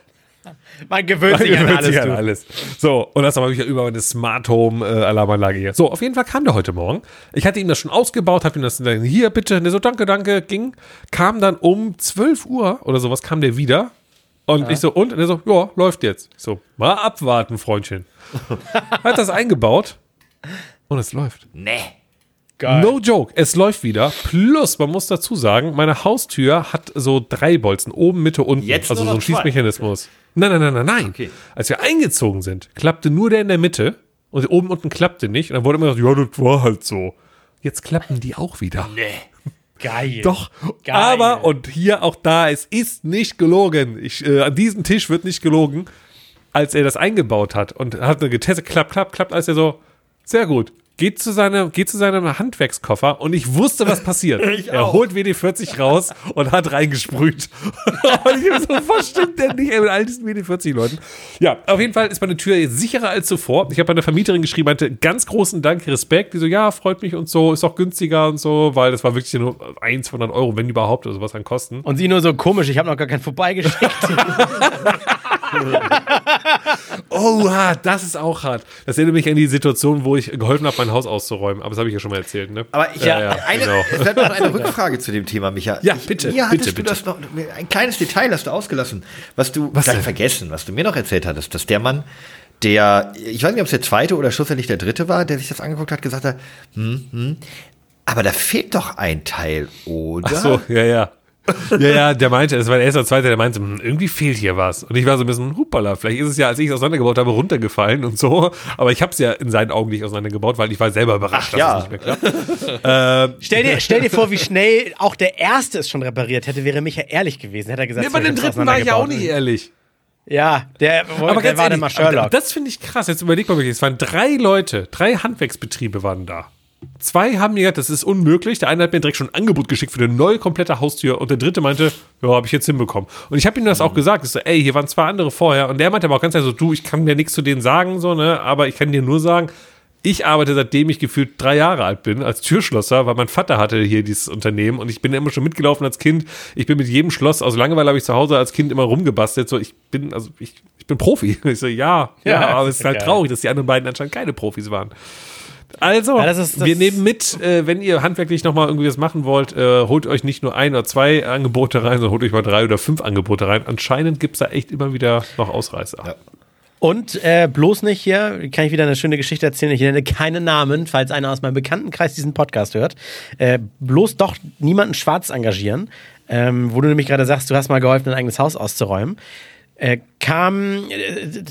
Man gewöhnt sich an gewöhnt alles. sich an alles. So, und das habe ich ja über meine Smart Home äh, Alarmanlage hier. So, auf jeden Fall kam der heute Morgen. Ich hatte ihm das schon ausgebaut, habe ihm das dann hier bitte, ne, so danke, danke, ging. Kam dann um 12 Uhr oder sowas, kam der wieder. Und ich so, und? Und er so, ja, läuft jetzt. Ich so, mal abwarten, Freundchen. Hat das eingebaut und es läuft. Nee. Geil. No joke, es läuft wieder. Plus, man muss dazu sagen, meine Haustür hat so drei Bolzen, oben, Mitte, unten. Jetzt also so ein. Schließmechanismus. Nein, nein, nein, nein, nein. Okay. Als wir eingezogen sind, klappte nur der in der Mitte und oben unten klappte nicht. Und dann wurde immer gesagt, ja, das war halt so. Jetzt klappen die auch wieder. Nee. Geil. Doch, Geil. aber und hier auch da, es ist nicht gelogen. Ich, äh, an diesem Tisch wird nicht gelogen, als er das eingebaut hat und hat eine getestet, klappt, klappt, klappt, als er so, sehr gut. Geht zu, seinem, geht zu seinem Handwerkskoffer und ich wusste, was passiert. er holt WD-40 raus und hat reingesprüht. und ich so, was stimmt denn nicht ey, mit all diesen WD-40-Leuten? Ja, auf jeden Fall ist meine Tür jetzt sicherer als zuvor. Ich habe einer Vermieterin geschrieben, meinte, ganz großen Dank, Respekt. Die so, ja, freut mich und so, ist auch günstiger und so, weil das war wirklich nur 1, 200 Euro, wenn überhaupt, oder sowas an Kosten. Und sie nur so komisch, ich habe noch gar keinen vorbeigeschickt. Oh, das ist auch hart. Das erinnert mich an die Situation, wo ich geholfen habe, mein Haus auszuräumen. Aber das habe ich ja schon mal erzählt, ne? Aber ich Ja, ja, eine, genau. es bleibt noch eine Rückfrage zu dem Thema, Micha. Ja, ich, bitte, Mir hattest bitte, du das noch, ein kleines Detail hast du ausgelassen, was du Was vergessen, was du mir noch erzählt hattest, dass der Mann, der, ich weiß nicht, ob es der zweite oder schlussendlich der dritte war, der sich das angeguckt hat, gesagt hat, hm, hm, aber da fehlt doch ein Teil, oder? Ach so, ja, ja. Ja, ja, der meinte, es war der erste oder zweite, der meinte, hm, irgendwie fehlt hier was. Und ich war so ein bisschen, hupala, vielleicht ist es ja, als ich es auseinandergebaut habe, runtergefallen und so. Aber ich habe es ja in seinen Augen nicht auseinandergebaut, weil ich war selber überrascht, dass ja. es nicht mehr klappt. ähm, stell, dir, stell dir vor, wie schnell auch der Erste es schon repariert hätte, wäre Micha ehrlich gewesen. Hätte er gesagt, nee, bei so, dem dritten war ich ja auch nicht ehrlich. Ja, der, Aber der ganz war ehrlich, mal Sherlock. das finde ich krass. Jetzt überleg mal wirklich, es waren drei Leute, drei Handwerksbetriebe waren da. Zwei haben mir gesagt, das ist unmöglich. Der eine hat mir direkt schon ein Angebot geschickt für eine neue komplette Haustür und der dritte meinte, ja, habe ich jetzt hinbekommen. Und ich habe ihm das auch gesagt. Ich so, ey, hier waren zwei andere vorher. Und der meinte aber auch ganz ehrlich so, du, ich kann dir nichts zu denen sagen, so, ne, aber ich kann dir nur sagen, ich arbeite seitdem ich gefühlt drei Jahre alt bin als Türschlosser, weil mein Vater hatte hier dieses Unternehmen und ich bin immer schon mitgelaufen als Kind. Ich bin mit jedem Schloss, aus Langeweile habe ich zu Hause als Kind immer rumgebastelt. So, ich bin, also ich, ich bin Profi. Ich so, ja, ja, Ja, aber es ist halt geil. traurig, dass die anderen beiden anscheinend keine Profis waren. Also, Ja, das ist- das- wir nehmen mit, äh, wenn ihr handwerklich nochmal irgendwie was machen wollt, äh, holt euch nicht nur ein oder zwei Angebote rein, sondern holt euch mal drei oder fünf Angebote rein. Anscheinend gibt es da echt immer wieder noch Ausreißer. Ja. Und äh, bloß nicht hier, kann ich wieder eine schöne Geschichte erzählen. Ich nenne keine Namen, falls einer aus meinem Bekanntenkreis diesen Podcast hört. Äh, bloß doch niemanden schwarz engagieren. Ähm, wo du nämlich gerade sagst, du hast mal geholfen, ein eigenes Haus auszuräumen. Äh, kam, äh,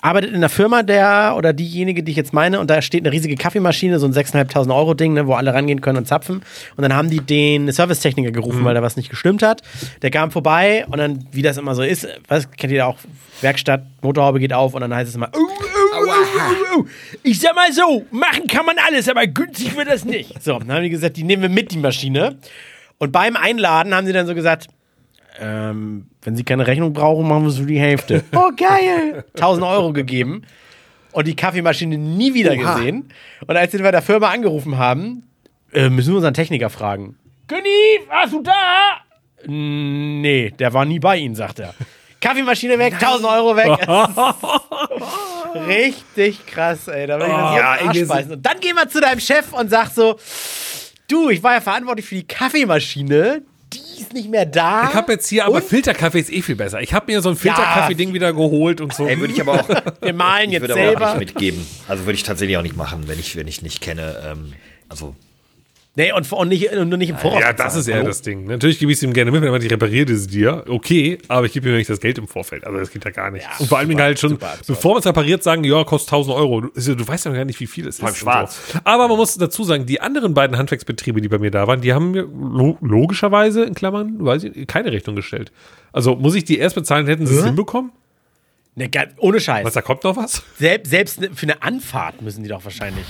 arbeitet in einer Firma, der oder diejenige, die ich jetzt meine, und da steht eine riesige Kaffeemaschine, so ein 6.500 Euro Ding, ne, wo alle rangehen können und zapfen. Und dann haben die den Servicetechniker gerufen, weil da was nicht gestimmt hat. Der kam vorbei und dann, wie das immer so ist, was kennt ihr auch, Werkstatt, Motorhaube geht auf und dann heißt es immer, oh, oh, oh. ich sag mal so, machen kann man alles, aber günstig wird das nicht. So, dann haben die gesagt, die nehmen wir mit, die Maschine. Und beim Einladen haben sie dann so gesagt, ähm, wenn Sie keine Rechnung brauchen, machen wir es für die Hälfte. Oh, geil! 1000 Euro gegeben und die Kaffeemaschine nie wieder Oha. gesehen. Und als sie bei der Firma angerufen haben, äh, müssen wir unseren Techniker fragen. Günni, warst du da? Nee, der war nie bei Ihnen, sagt er. Kaffeemaschine weg, 1000 Euro weg. Richtig krass, ey. Da will ich so Ja, wir beißen. Und dann gehen wir zu deinem Chef und sag so, du, ich war ja verantwortlich für die Kaffeemaschine. Ist nicht mehr da. Ich habe jetzt hier, aber Und? Filterkaffee ist eh viel besser. Ich habe mir so ein Filterkaffee-Ding wieder geholt und so. Ey, würde ich aber auch, Wir malen ich jetzt würde aber auch selber. nicht mitgeben. Also würde ich tatsächlich auch nicht machen, wenn ich, wenn ich nicht kenne. Ähm, also Nee, und, und, nicht, und nur nicht im Voraus. Ja, das ist eher Hallo? das Ding. Natürlich gebe ich es ihm gerne mit, wenn er meint, ich repariere es dir. Okay, aber ich gebe ihm nicht das Geld im Vorfeld. Also das geht ja gar nicht. und vor allem super, halt schon, super bevor man es repariert, sagen, ja, kostet 1000 Euro. Du, du weißt ja gar nicht, wie viel es ist. schwarz. So. Aber man muss dazu sagen, die anderen beiden Handwerksbetriebe, die bei mir da waren, die haben mir lo logischerweise, in Klammern, weiß ich, keine Rechnung gestellt. Also muss ich die erst bezahlen, hätten sie es hinbekommen? Ga- ohne Scheiß. Was, da kommt noch was? Selbst, selbst ne- für eine Anfahrt müssen die doch wahrscheinlich.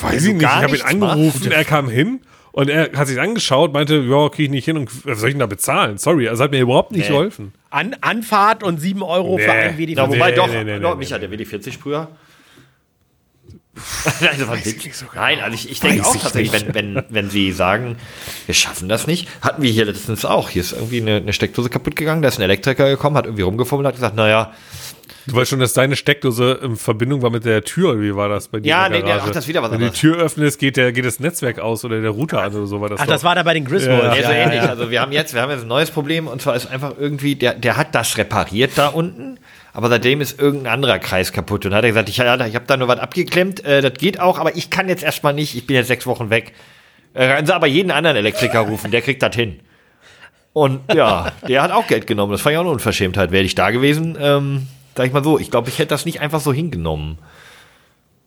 Weiß ich nicht. Ich habe ihn angerufen, machst? er kam hin und er hat sich angeschaut, meinte, ja, kriege ich nicht hin und was soll ich denn da bezahlen? Sorry, also hat mir überhaupt nicht Nee. geholfen. An, Anfahrt und 7 Euro für Nee. ein WD. Ja, Nee, wobei nee, doch, nee, nee, doch nee, Micha, der WD-40-Sprüher. Nein, das war ein Witz. Nein, also ich, ich denke auch ich tatsächlich, wenn, wenn, wenn sie sagen, wir schaffen das nicht, hatten wir hier letztens auch. Hier ist irgendwie eine, eine Steckdose kaputt gegangen, da ist ein Elektriker gekommen, hat irgendwie rumgefummelt und hat gesagt, naja, Du weißt schon, dass deine Steckdose in Verbindung war mit der Tür, wie war das bei dir? Ja, in der nee, nee, Garage? ach, das wieder was Wenn du die. Tür öffnest, geht, der, geht das Netzwerk aus oder der Router an oder so war das Ach, doch. das war da bei den Griswolds. Ja. Ja, so ähnlich. Also wir haben jetzt, wir haben jetzt ein neues Problem und zwar ist einfach irgendwie, der, der hat das repariert da unten, aber seitdem ist irgendein anderer Kreis kaputt und hat er gesagt, ich, ja, ich habe da nur was abgeklemmt, äh, das geht auch, aber ich kann jetzt erstmal nicht, ich bin jetzt sechs Wochen weg. Äh, können Sie aber jeden anderen Elektriker rufen, der kriegt das hin. Und ja, der hat auch Geld genommen. Das war ja auch eine Unverschämtheit. Wäre ich da gewesen, ähm, sag ich mal so, ich glaube, ich hätte das nicht einfach so hingenommen.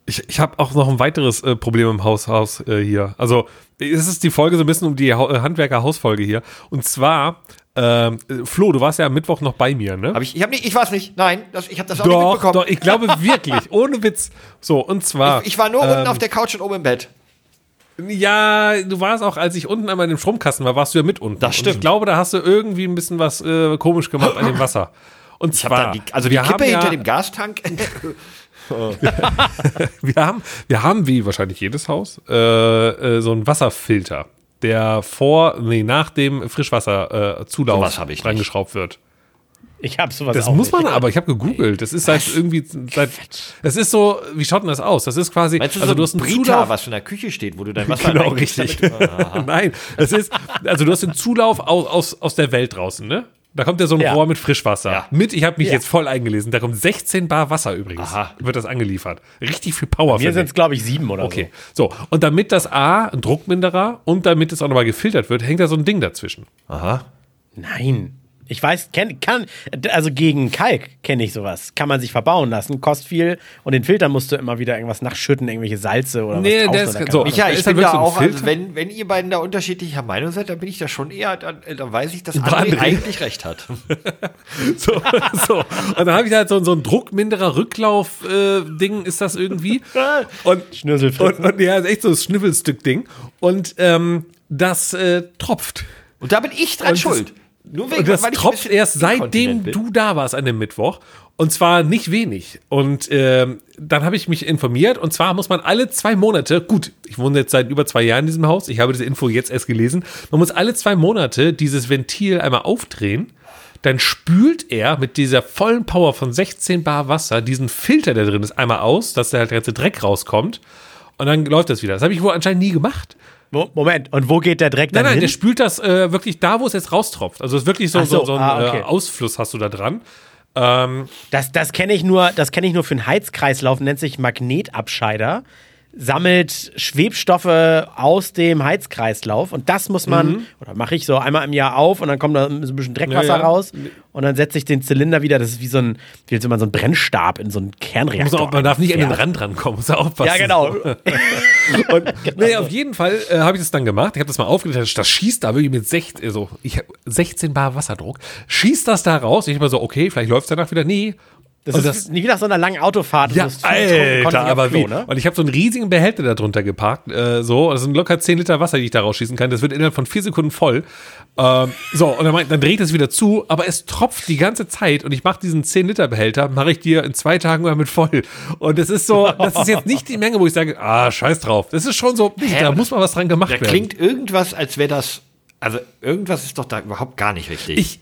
Ich, ich habe auch noch ein weiteres äh, Problem im Haus, Haus äh, hier. Also, es ist die Folge so ein bisschen um die ha äh, Handwerker-Hausfolge hier. Und zwar Ähm, äh, Flo, du warst ja am Mittwoch noch bei mir, ne? Hab ich, ich, hab nicht, ich weiß nicht. Nein, das, ich habe das auch nicht Doch, mitbekommen. doch, ich glaube wirklich, ohne Witz. So, und zwar. ich, ich war nur ähm, unten auf der Couch und oben im Bett. Ja, du warst auch, als ich unten einmal in dem Stromkasten war, warst du ja mit unten. Das Und ich stimmt. glaube, da hast du irgendwie ein bisschen was äh, komisch gemacht an dem Wasser. Und Ich hab zwar, dann die, also die wir Kippe haben hinter ja, dem Gastank. wir haben, wir haben wie wahrscheinlich jedes Haus äh, äh, so einen Wasserfilter, der vor, nee, nach dem Frischwasserzulauf äh, nicht. reingeschraubt wird. Ich habe sowas Das auch muss man nicht. aber, ich habe gegoogelt. Das ist seit irgendwie, seit, das ist so, wie schaut denn das aus? Das ist quasi, Meinst du also so du hast ein einen Brita, Zulauf. was in der Küche steht, wo du dein Wasser Genau, richtig. damit- Nein, das ist, also du hast den Zulauf aus, aus, aus der Welt draußen, ne? Da kommt ja so ein Ja. Rohr mit Frischwasser. Ja. Mit, ich habe mich Ja. jetzt voll eingelesen, da kommt 16 Bar Wasser übrigens. Aha. Wird das angeliefert. Richtig viel Power. Mir sind es, glaube ich, sieben oder Okay, so. Und damit das A ein Druckminderer und damit es auch nochmal gefiltert wird, hängt da so ein Ding dazwischen. Aha. so. Nein. Ich weiß, kenn, kann, also gegen Kalk kenne ich sowas. Kann man sich verbauen lassen, kostet viel und den Filter musst du immer wieder irgendwas nachschütten, irgendwelche Salze oder Nee, was der tauschen ist- so. Ich ist dann bin da auch, also wenn, wenn ihr beiden da unterschiedlicher Meinung seid, dann bin ich da schon eher, dann, äh, dann weiß ich, dass André André. eigentlich recht hat. So, so. Und dann habe ich halt so, so ein Druckminderer Rücklauf-Ding, ist das irgendwie. Und, und, und ja, ist echt so ein Schnüffelstück-Ding. Und ähm, das äh, tropft. Und da bin ich dran Und das- schuld. Nur wegen, Und das tropft erst seitdem du da warst an dem Mittwoch. Und zwar nicht wenig. Und ähm, dann habe ich mich informiert. Und zwar muss man alle zwei Monate, gut, ich wohne jetzt seit über zwei Jahren in diesem Haus, ich habe diese Info jetzt erst gelesen, man muss alle zwei Monate dieses Ventil einmal aufdrehen. Dann spült er mit dieser vollen Power von 16 Bar Wasser diesen Filter, der drin ist, einmal aus, dass der halt der ganze Dreck rauskommt. Und dann läuft das wieder. Das habe ich wohl anscheinend nie gemacht. Mo- Moment, und wo geht der Dreck Nein, dann nein, der hin? spült das äh, wirklich da, wo es jetzt raustropft. Also es ist wirklich so, Ach so, so, so, ein ah, okay. äh, Ausfluss hast du da dran. Ähm, Das, das kenne ich nur, das kenne ich nur für einen Heizkreislauf, nennt sich Magnetabscheider. Sammelt Schwebstoffe aus dem Heizkreislauf und das muss man, oder mache ich so einmal im Jahr auf und dann kommt da so ein bisschen Dreckwasser Ja, ja. raus und dann setze ich den Zylinder wieder, das ist wie so ein, wie man so einen Brennstab in so einen Kernreaktor. auch, man darf nicht an den. Rand rankommen, muss aufpassen. Ja, genau. Und, nee, auf jeden Fall äh, habe ich das dann gemacht. Ich habe das mal aufgedreht. Das schießt da wirklich mit 16, also ich hab 16 Bar Wasserdruck. Schießt das da raus. Ich habe so, okay, vielleicht läuft es danach wieder. Nee. Das Und ist nie nach so einer langen Autofahrt. Ja, Alter, aber wie? ne? Und ich habe so einen riesigen Behälter da drunter geparkt. Äh, so, das sind locker 10 Liter Wasser, die ich da rausschießen kann. Das wird innerhalb von vier Sekunden voll. Ähm, so, und dann, dann dreht es wieder zu, aber es tropft die ganze Zeit und ich mache diesen 10 Liter Behälter, mache ich dir in zwei Tagen mal mit voll. Und das ist so, das ist jetzt nicht die Menge, wo ich sage, ah, scheiß drauf. Das ist schon so, Hä, da muss mal was dran gemacht Da werden. klingt irgendwas, als wäre das. Also irgendwas ist doch da überhaupt gar nicht richtig. ich,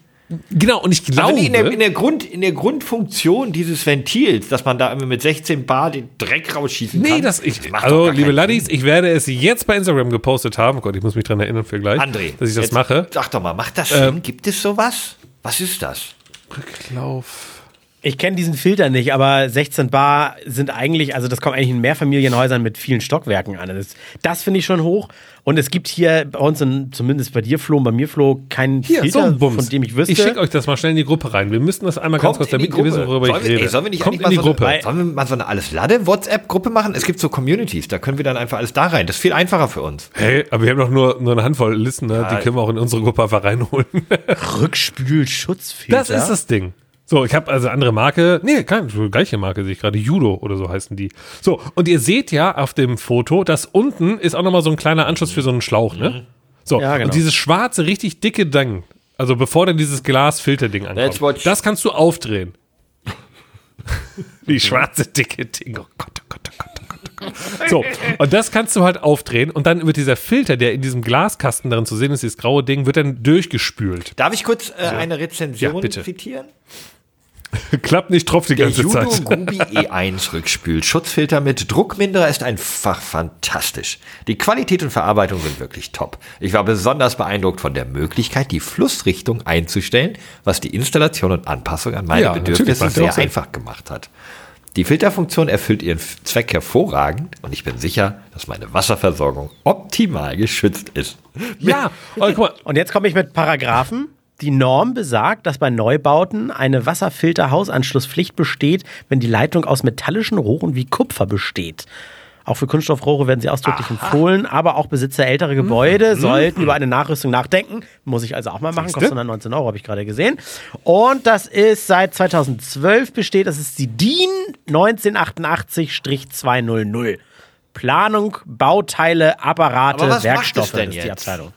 genau, und ich glaube, also in, der, in, der Grund, in der Grundfunktion dieses Ventils, dass man da immer mit 16 Bar den Dreck rausschießen kann. Nee, das ich. macht doch also, liebe Laddies, ich werde es jetzt bei Instagram gepostet haben. Oh Gott, ich muss mich dran erinnern für gleich. André, dass ich das jetzt mache. Sag doch mal, macht das Ähm, Sinn? Gibt es sowas? Was ist das? Rücklauf. Ich kenne diesen Filter nicht, aber 16 Bar sind eigentlich, also das kommt eigentlich in Mehrfamilienhäusern mit vielen Stockwerken an. Das, das finde ich schon hoch. Und es gibt hier bei uns, in, zumindest bei dir, Flo, und bei mir, Flo, keinen Hier, Filter, so ein Bums. von dem ich wüsste. Ich schicke euch das mal schnell in die Gruppe rein. Wir müssen das einmal ganz kurz, damit wissen, Gruppe. worüber sollen ich wir, rede. ey, sollen wir nicht Kommt in die mal so, Gruppe. Eine, sollen wir mal so eine alles Lade WhatsApp-Gruppe machen? Es gibt so Communities, da können wir dann einfach alles da rein. Das ist viel einfacher für uns. Hey, aber wir haben doch nur, nur eine Handvoll Listen, ne? die können wir auch in unsere Gruppe einfach reinholen. Rückspülschutzfilter. Das ist das Ding. So, ich habe also andere Marke, nee, keine gleiche Marke sehe ich gerade, Judo oder so heißen die. So, und ihr seht ja auf dem Foto, dass unten ist auch nochmal so ein kleiner Anschluss für so einen Schlauch, ne? So, Ja, genau. und dieses schwarze, richtig dicke Ding, also bevor dann dieses Glasfilterding Let's ankommt, watch. das kannst du aufdrehen. Die schwarze, dicke Ding, oh Gott, oh Gott, oh Gott, oh Gott, oh Gott. So, und das kannst du halt aufdrehen und dann wird dieser Filter, der in diesem Glaskasten darin zu sehen ist, dieses graue Ding, wird dann durchgespült. Darf ich kurz äh, eine Rezension Ja, bitte. zitieren? Klappt nicht, tropft die Der ganze Judo Zeit. Gubi E1 Rückspül Schutzfilter mit Druckminderer ist einfach fantastisch. Die Qualität und Verarbeitung sind wirklich top. Ich war besonders beeindruckt von der Möglichkeit, die Flussrichtung einzustellen, was die Installation und Anpassung an meine Ja, Bedürfnisse sehr einfach gemacht hat. Die Filterfunktion erfüllt ihren Zweck hervorragend und ich bin sicher, dass meine Wasserversorgung optimal geschützt ist. Ja, und guck mal, Und jetzt komme ich mit Paragraphen. Die Norm besagt, dass bei Neubauten eine Wasserfilterhausanschlusspflicht besteht, wenn die Leitung aus metallischen Rohren wie Kupfer besteht. Auch für Kunststoffrohre werden sie ausdrücklich empfohlen, aber auch Besitzer älterer Gebäude sollten über eine Nachrüstung nachdenken. Muss ich also auch mal machen, Siehste? kostet 119 Euro, habe ich gerade gesehen. Und das ist seit 2012 besteht, das ist die DIN 1988-200. Planung, Bauteile, Apparate, was macht Werkstoffe denn ist die jetzt? Abteilung.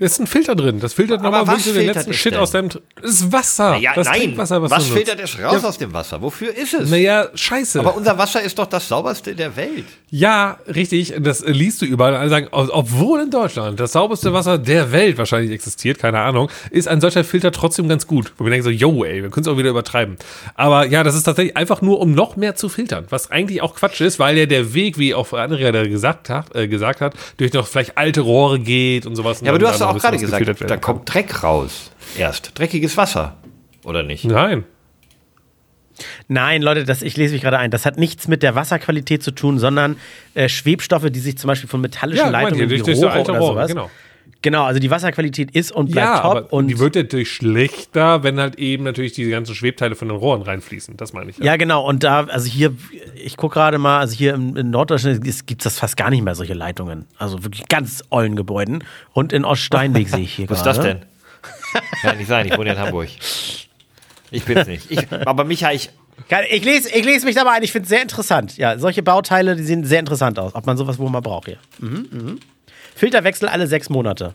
Ist ein Filter drin. Das filtert nochmal wirklich so den letzten Shit denn? aus deinem. Das ist Wasser. Ja, das nein. Trinkwasser, was, was du filtert es raus aus dem Wasser? Wofür ist es? Naja, scheiße. Aber unser Wasser ist doch das sauberste der Welt. Ja, richtig. Das liest du überall. Alle sagen, ob- obwohl in Deutschland das sauberste Wasser der Welt wahrscheinlich existiert, keine Ahnung, ist ein solcher Filter trotzdem ganz gut. Wo wir denken so, yo, ey, wir können es auch wieder übertreiben. Aber ja, das ist tatsächlich einfach nur, um noch mehr zu filtern. Was eigentlich auch Quatsch ist, weil ja der Weg, wie auch andere da gesagt hat, äh, gesagt hat, durch noch vielleicht alte Rohre geht und sowas. Ja, aber du hast ein auch gerade gesagt, da kommt Dreck raus. Erst. Dreckiges Wasser. Oder nicht? Nein. Nein, Leute, das, ich lese mich gerade ein. Das hat nichts mit der Wasserqualität zu tun, sondern äh, Schwebstoffe, die sich zum Beispiel von metallischen Ja, Leitungen wie so Rohre alte oder sowas. genau. Genau, also die Wasserqualität ist und bleibt Ja, top. aber und die wird ja durch schlechter, wenn halt eben natürlich diese ganzen Schwebteile von den Rohren reinfließen. Das meine ich. Ja, genau. Und da, also hier, ich gucke gerade mal, also hier im, in Norddeutschland gibt es das fast gar nicht mehr, solche Leitungen. Also wirklich ganz ollen Gebäuden. Und in Oststeinweg sehe ich hier Was ist gerade. das denn? Kann nicht sein, ich wohne ja in Hamburg. Ich bin's nicht. Ich, aber Micha, ich. Ich lese, ich lese mich dabei ein, ich finde es sehr interessant. Ja, solche Bauteile, die sehen sehr interessant aus. Ob man sowas wohl mal braucht hier. Mhm, mhm. Filterwechsel alle sechs Monate.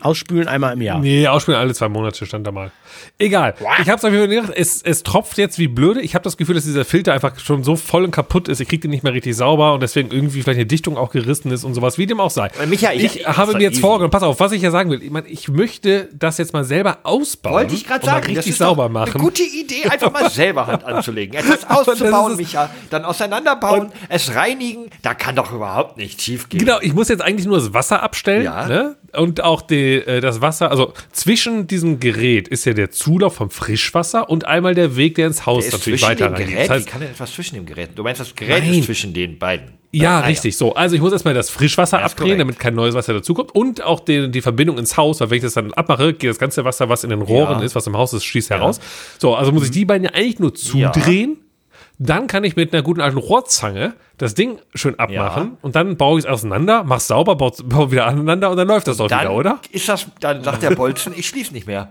Ausspülen einmal im Jahr. Nee, ausspielen alle zwei Monate stand da mal. Egal. Ich hab's auf jeden Fall gedacht, es, es tropft jetzt wie blöde. Ich habe das Gefühl, dass dieser Filter einfach schon so voll und kaputt ist. Ich krieg den nicht mehr richtig sauber und deswegen irgendwie vielleicht eine Dichtung auch gerissen ist und sowas, wie dem auch sei. Äh, Micha, ich- ich habe das mir jetzt vorgenommen, pass auf, was ich ja sagen will. Ich, meine, ich möchte das jetzt mal selber ausbauen. Wollte ich gerade sagen, das richtig ist doch sauber eine machen. gute Idee, einfach mal selber Hand anzulegen. Etwas das auszubauen, Micha, dann auseinanderbauen, es reinigen, da kann doch überhaupt nichts schief gehen. Genau, ich muss jetzt eigentlich nur das Wasser abstellen Ja. ne? und auch die, äh, das Wasser, also zwischen diesem Gerät ist ja der Zulauf vom Frischwasser und einmal der Weg, der ins Haus Der natürlich weiter reingeht. Gerät, Das heißt, kann denn etwas zwischen dem Gerät? Du meinst, das Gerät Nein. ist zwischen den beiden? Ja, Ah, richtig. So, also ich muss erstmal das Frischwasser Ja, ist abdrehen, damit kein neues Wasser dazukommt. Und auch die, die Verbindung ins Haus, weil wenn ich das dann abmache, geht das ganze Wasser, was in den Rohren Ja. ist, was im Haus ist, schießt heraus. So, also muss ich die beiden ja eigentlich nur zudrehen. Dann kann ich mit einer guten alten Rohrzange das Ding schön abmachen Ja. und dann baue ich es auseinander, mach's sauber, baue baue wieder aneinander und dann läuft das doch wieder, oder? ist das, dann sagt der Bolzen, ich schließe nicht mehr.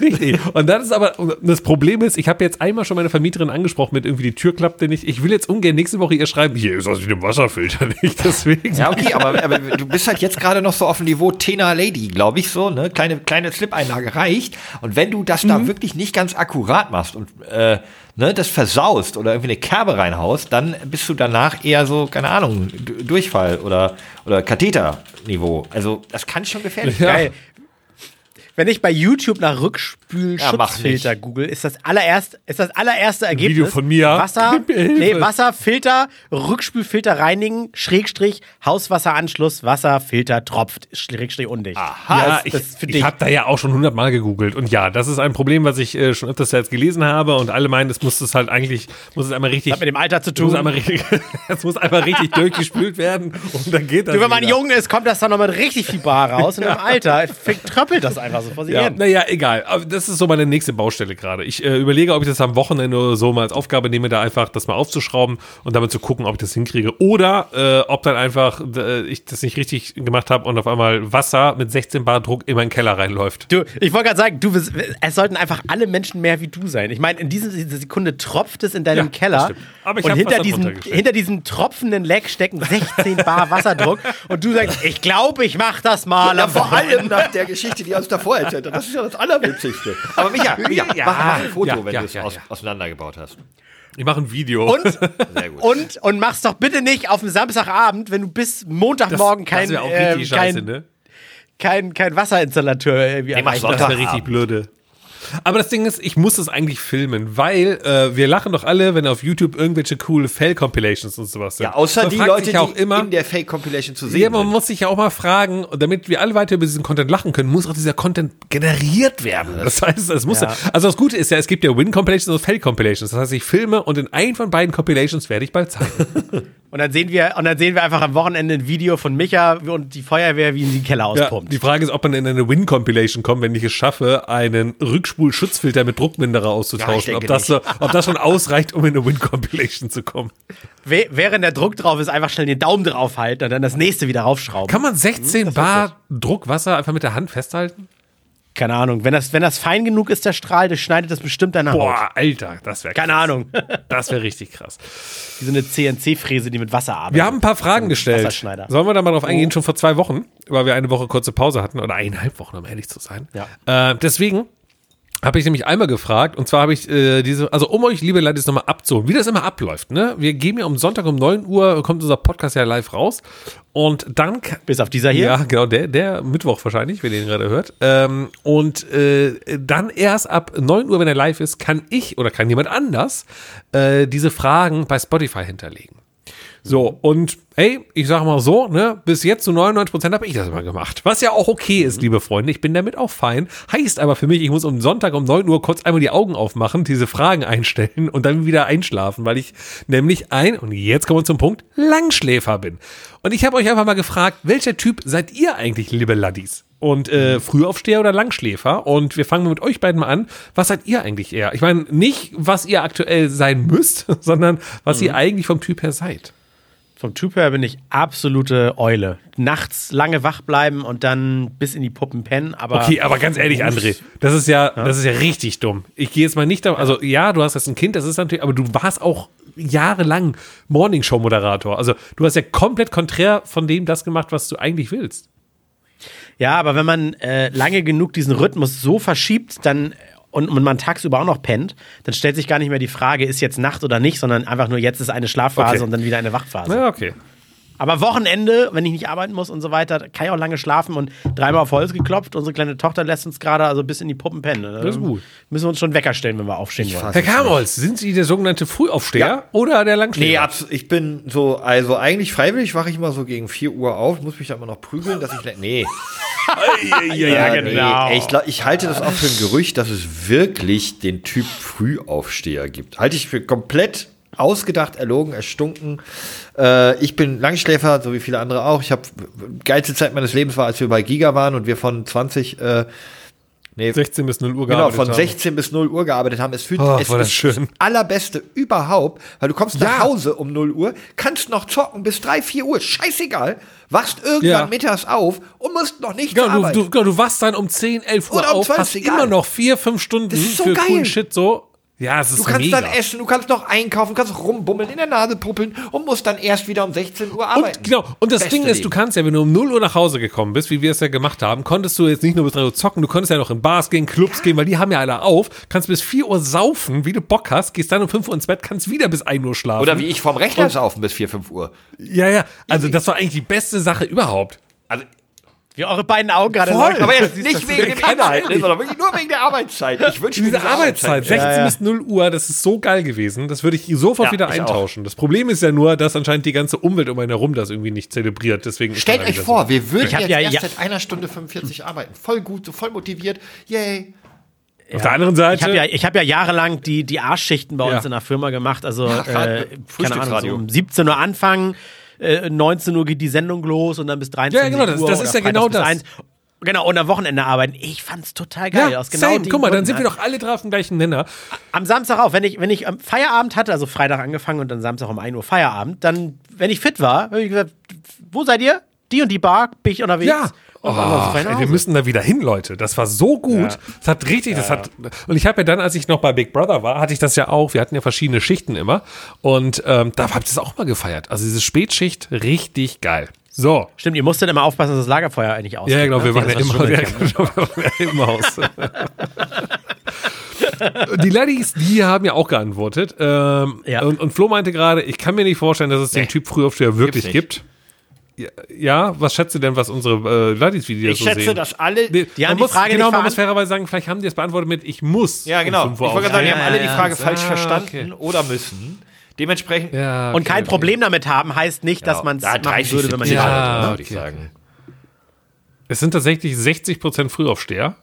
Richtig. Und dann ist aber, das Problem ist, ich habe jetzt einmal schon meine Vermieterin angesprochen mit irgendwie die Tür klappte nicht. Ich will jetzt ungern nächste Woche ihr schreiben, hier ist das mit dem Wasserfilter nicht, deswegen. Ja, okay, aber, aber du bist halt jetzt gerade noch so auf dem Niveau Tena Lady, glaube ich, so, ne? Kleine, kleine Slip-Einlage reicht. Und wenn du das da wirklich nicht ganz akkurat machst und äh, ne, das versaust oder irgendwie eine Kerbe reinhaust, dann bist du danach eher so, keine Ahnung, Durchfall oder, oder Katheterniveau. Also, das kann schon gefährlich Ja. Geil. Wenn ich bei YouTube nach Ja, Rückspülschutzfilter nicht. google, ist das allererste, ist das allererste Ergebnis. Video von mir. Wasser, nee, Wasserfilter, Rückspülfilter reinigen, Schrägstrich, Hauswasseranschluss, Wasserfilter tropft, Schrägstrich undicht. Aha. Ja, das, ich, ich habe da ja auch schon hundertmal gegoogelt und ja, das ist ein Problem, was ich äh, schon öfters jetzt gelesen habe und alle meinen, es muss es halt eigentlich, muss es einmal richtig, Hat mit dem Alter zu muss tun. einmal richtig, es muss einmal richtig durchgespült werden und dann geht das Du, wenn man wieder. jung ist, kommt das dann noch mit richtig viel Bar raus und im Alter tröppelt das einfach so vor sich Ja, hin. naja, egal. Aber das ist so meine nächste Baustelle gerade. Ich äh, überlege, ob ich das am Wochenende oder so mal als Aufgabe nehme, da einfach das mal aufzuschrauben und damit zu gucken, ob ich das hinkriege. Oder äh, ob dann einfach äh, ich das nicht richtig gemacht habe und auf einmal Wasser mit 16 Bar Druck in meinen Keller reinläuft. Du, ich wollte gerade sagen, du, bist- es sollten einfach alle Menschen mehr wie du sein. Ich meine, in dieser Sekunde tropft es in deinem Ja, Keller stimmt. Aber ich und hinter diesem, hinter diesem tropfenden Leck stecken 16 Bar Wasserdruck und du sagst, ich glaube, ich mache das mal. Ja, vor allem nach der Geschichte, die uns davor hat. Das ist ja das Allerwitzigste. Aber Micha, Micha Ja. mach, mach ein Foto, Ja, wenn ja, du es ja, aus, ja. auseinandergebaut hast. Ich mache ein Video. Und, Sehr gut. und, und mach's doch bitte nicht auf dem Samstagabend, wenn du bis Montagmorgen kein, das wäre auch äh, richtig scheiße, kein, ne? kein, kein Wasserinstallateur irgendwie Nee, mach erreicht Sonntag. hast. Das wäre richtig blöde. Aber das Ding ist, ich muss das eigentlich filmen, weil äh, wir lachen doch alle, wenn auf YouTube irgendwelche coole Fail-Compilations und sowas sind. Ja, außer Man die Leute, auch die immer, in der Fake-Compilation zu sehen Ja, man sind. muss sich ja auch mal fragen, damit wir alle weiter über diesen Content lachen können, muss auch dieser Content generiert werden. Das heißt, es muss ja. Also das Gute ist ja, es gibt ja Win-Compilations und Fail-Compilations. Das heißt, ich filme und in einen von beiden Compilations werde ich bald zeigen. Und dann sehen wir, und dann sehen wir einfach am Wochenende ein Video von Micha und die Feuerwehr, wie in die Keller Ja, auspumpt. die Frage ist, ob man in eine Win-Compilation kommt, wenn ich es schaffe, einen Rückspul-Schutzfilter mit Druckminderer Ja, auszutauschen. denke ob, das so, ob das schon ausreicht, um in eine Win-Compilation zu kommen. Wäh- Während der Druck drauf ist, einfach schnell den Daumen drauf halten und dann das nächste wieder raufschrauben. Kann man 16 Bar Druckwasser einfach mit der Hand festhalten? Keine Ahnung. Wenn das, wenn das fein genug ist, der Strahl, das schneidet das bestimmt deine Haut. Boah, Alter, das wäre Keine Ahnung. Das wäre richtig krass. Wie so eine CNC-Fräse, die mit Wasser arbeitet. Wir haben ein paar Fragen gestellt. Wasserschneider. Sollen wir da mal drauf eingehen? Schon vor zwei Wochen, weil wir eine Woche kurze Pause hatten, oder eineinhalb Wochen, um ehrlich zu sein. Ja. Äh, deswegen habe ich nämlich einmal gefragt, und zwar habe ich äh, diese, also um euch, liebe Leute, das nochmal abzuholen, wie das immer abläuft, ne? Wir geben ja um Sonntag um 9 Uhr, kommt unser Podcast ja live raus. Und dann Bis auf dieser hier. ja, genau, der, der Mittwoch wahrscheinlich, wenn ihr ihn gerade hört. Ähm, und äh, dann erst ab 9 Uhr, wenn er live ist, kann ich oder kann jemand anders äh, diese Fragen bei Spotify hinterlegen. So, und hey, ich sag mal so, ne, bis jetzt zu 99% habe ich das immer gemacht. Was ja auch okay ist, liebe Freunde. Ich bin damit auch fein. Heißt aber für mich, ich muss um Sonntag um 9 Uhr kurz einmal die Augen aufmachen, diese Fragen einstellen und dann wieder einschlafen, weil ich nämlich ein, und jetzt kommen wir zum Punkt, Langschläfer bin. Und ich habe euch einfach mal gefragt, welcher Typ seid ihr eigentlich, liebe Laddies? Und äh, Frühaufsteher oder Langschläfer? Und wir fangen mit euch beiden mal an. Was seid ihr eigentlich eher? Ich meine, nicht, was ihr aktuell sein müsst, sondern was ihr eigentlich vom Typ her seid. Vom Typ her bin ich absolute Eule. Nachts lange wach bleiben und dann bis in die Puppen pennen, aber. Okay, aber ganz ehrlich, André, das ist ja, das ist ja richtig dumm. Ich gehe jetzt mal nicht da, also ja, du hast jetzt ein Kind, das ist natürlich, aber du warst auch jahrelang Morningshow-Moderator. Also du hast ja komplett konträr von dem das gemacht, was du eigentlich willst. Ja, aber wenn man äh, lange genug diesen Rhythmus so verschiebt, dann und, und man tagsüber auch noch pennt, dann stellt sich gar nicht mehr die Frage, ist jetzt Nacht oder nicht, sondern einfach nur jetzt ist eine Schlafphase Okay. und dann wieder eine Wachphase. Ja, okay. Aber Wochenende, wenn ich nicht arbeiten muss und so weiter, kann ich auch lange schlafen und dreimal auf Holz geklopft. Unsere kleine Tochter lässt uns gerade also bis in die Puppen pennen. Das ist gut. Müssen wir uns schon Wecker stellen, wenn wir aufstehen wollen. Herr Kamholz, sind Sie der sogenannte Frühaufsteher Ja. oder der Langschläfer? Nee, ich bin so, also eigentlich freiwillig wache ich mal so gegen 4 Uhr auf, muss mich da immer noch prügeln, dass ich. Nee. Ja, Nee. Ey, ich, ich halte das auch für ein Gerücht, dass es wirklich den Typ Frühaufsteher gibt. Halte ich für komplett ausgedacht, erlogen, erstunken. Äh, ich bin Langschläfer, so wie viele andere auch. Ich habe geilste Zeit meines Lebens war, als wir bei Giga waren und wir von 20 äh, Nee, 16 bis 0 Uhr Genau, gearbeitet von haben. 16 bis 0 Uhr gearbeitet haben. Es fühlt Oh, es das ist schön. allerbeste überhaupt, weil du kommst nach Ja. Hause um 0 Uhr, kannst noch zocken bis 3, 4 Uhr, scheißegal, wachst irgendwann Ja. mittags auf und musst noch nicht Genau, zur du, du, genau, du wachst dann um 10, 11 Uhr Oder um auf, 12, hast egal. immer noch 4, 5 Stunden Das ist so für geil. coolen Shit so. Ja, es ist Du kannst mega. dann essen, du kannst noch einkaufen, kannst rumbummeln, in der Nase puppeln und musst dann erst wieder um 16 Uhr arbeiten. Und, genau, und das Beste Ding ist, du kannst ja, wenn du um 0 Uhr nach Hause gekommen bist, wie wir es ja gemacht haben, konntest du jetzt nicht nur bis 3 Uhr zocken, du konntest ja noch in Bars gehen, Clubs gehen, weil die haben ja alle auf, kannst bis 4 Uhr saufen, wie du Bock hast, gehst dann um 5 Uhr ins Bett, kannst wieder bis 1 Uhr schlafen. Oder wie ich vom Rechner saufen bis 4, 5 Uhr. Ja, ja, also das war eigentlich die beste Sache überhaupt. Also, Wie eure beiden Augen gerade Voll. leuchten. aber jetzt nicht wegen dem Inhalt, ne, sondern wirklich nur wegen der Arbeitszeit. Ich wünsche mir Diese Arbeitszeit, 16 Ja, ja. bis 0 Uhr, das ist so geil gewesen. Das würde ich sofort Ja, wieder ich auch. eintauschen. Das Problem ist ja nur, dass anscheinend die ganze Umwelt um einen herum das irgendwie nicht zelebriert. Deswegen Stellt euch vor, wir würden jetzt ja- erst ja- seit einer Stunde 45 arbeiten. Voll gut, so voll motiviert. Yay. So. Auf der anderen Seite. Ich habe ja, ich hab ja jahrelang die, die Arschschichten bei Ja. uns in der Firma gemacht. Also, Ja, äh, gerade keine Ahnung, so um 17 Uhr anfangen, äh, 19 Uhr geht die Sendung los und dann bis 23 Ja, genau, das- Uhr. ist ja genau das. 1. Genau, und am Wochenende arbeiten. Ich fand's total geil. ja, aus genau same. Guck mal, dann sind wir doch alle drauf auf dem gleichen Nenner. Am Samstag auch, wenn ich, wenn ich ähm, Feierabend hatte, also Freitag angefangen und dann Samstag um 1 Uhr Feierabend, dann, wenn ich fit war, habe ich gesagt, wo seid ihr? Die und die Bar, bin ich unterwegs. Ja. Es Oh, frei ey, wir müssen da wieder hin, Leute. Das war so gut. Das hat richtig, das hat. Und ich habe ja dann, als ich noch bei Big Brother war, hatte ich das ja auch. Wir hatten ja verschiedene Schichten immer. Und ähm, da habe ich das auch mal gefeiert. Also diese Spätschicht, richtig geil. So. Stimmt, ihr musstet immer aufpassen, dass das Lagerfeuer eigentlich ausgeht. Ja, genau, ne? wir waren ja immer, ja, wir waren ja im Haus. Die Ladies, die haben ja auch geantwortet. Ähm, Ja. und, und Flo meinte gerade, ich kann mir nicht vorstellen, dass es den Nee. Typ Frühaufsteher wirklich gibt. Ja, ja, was schätzt du denn, was unsere äh, Ladies, wie die das Ich so schätze, sehen? dass alle. Nee, Die haben man die muss, Frage genau, man muss fairerweise sagen, vielleicht haben die es beantwortet mit ich muss. Ja, genau. um Ich 5 Uhr wollte gerade sagen, die haben alle die ja, Frage ja. falsch Ah, verstanden oder müssen. Dementsprechend. Ja, Und okay, kein okay. Problem damit haben, heißt nicht, dass man es Ja, machen 30 würde, wenn man sind nicht Ja, alle, arbeitet. würde ich okay. sagen. Es sind tatsächlich 60% Frühaufsteher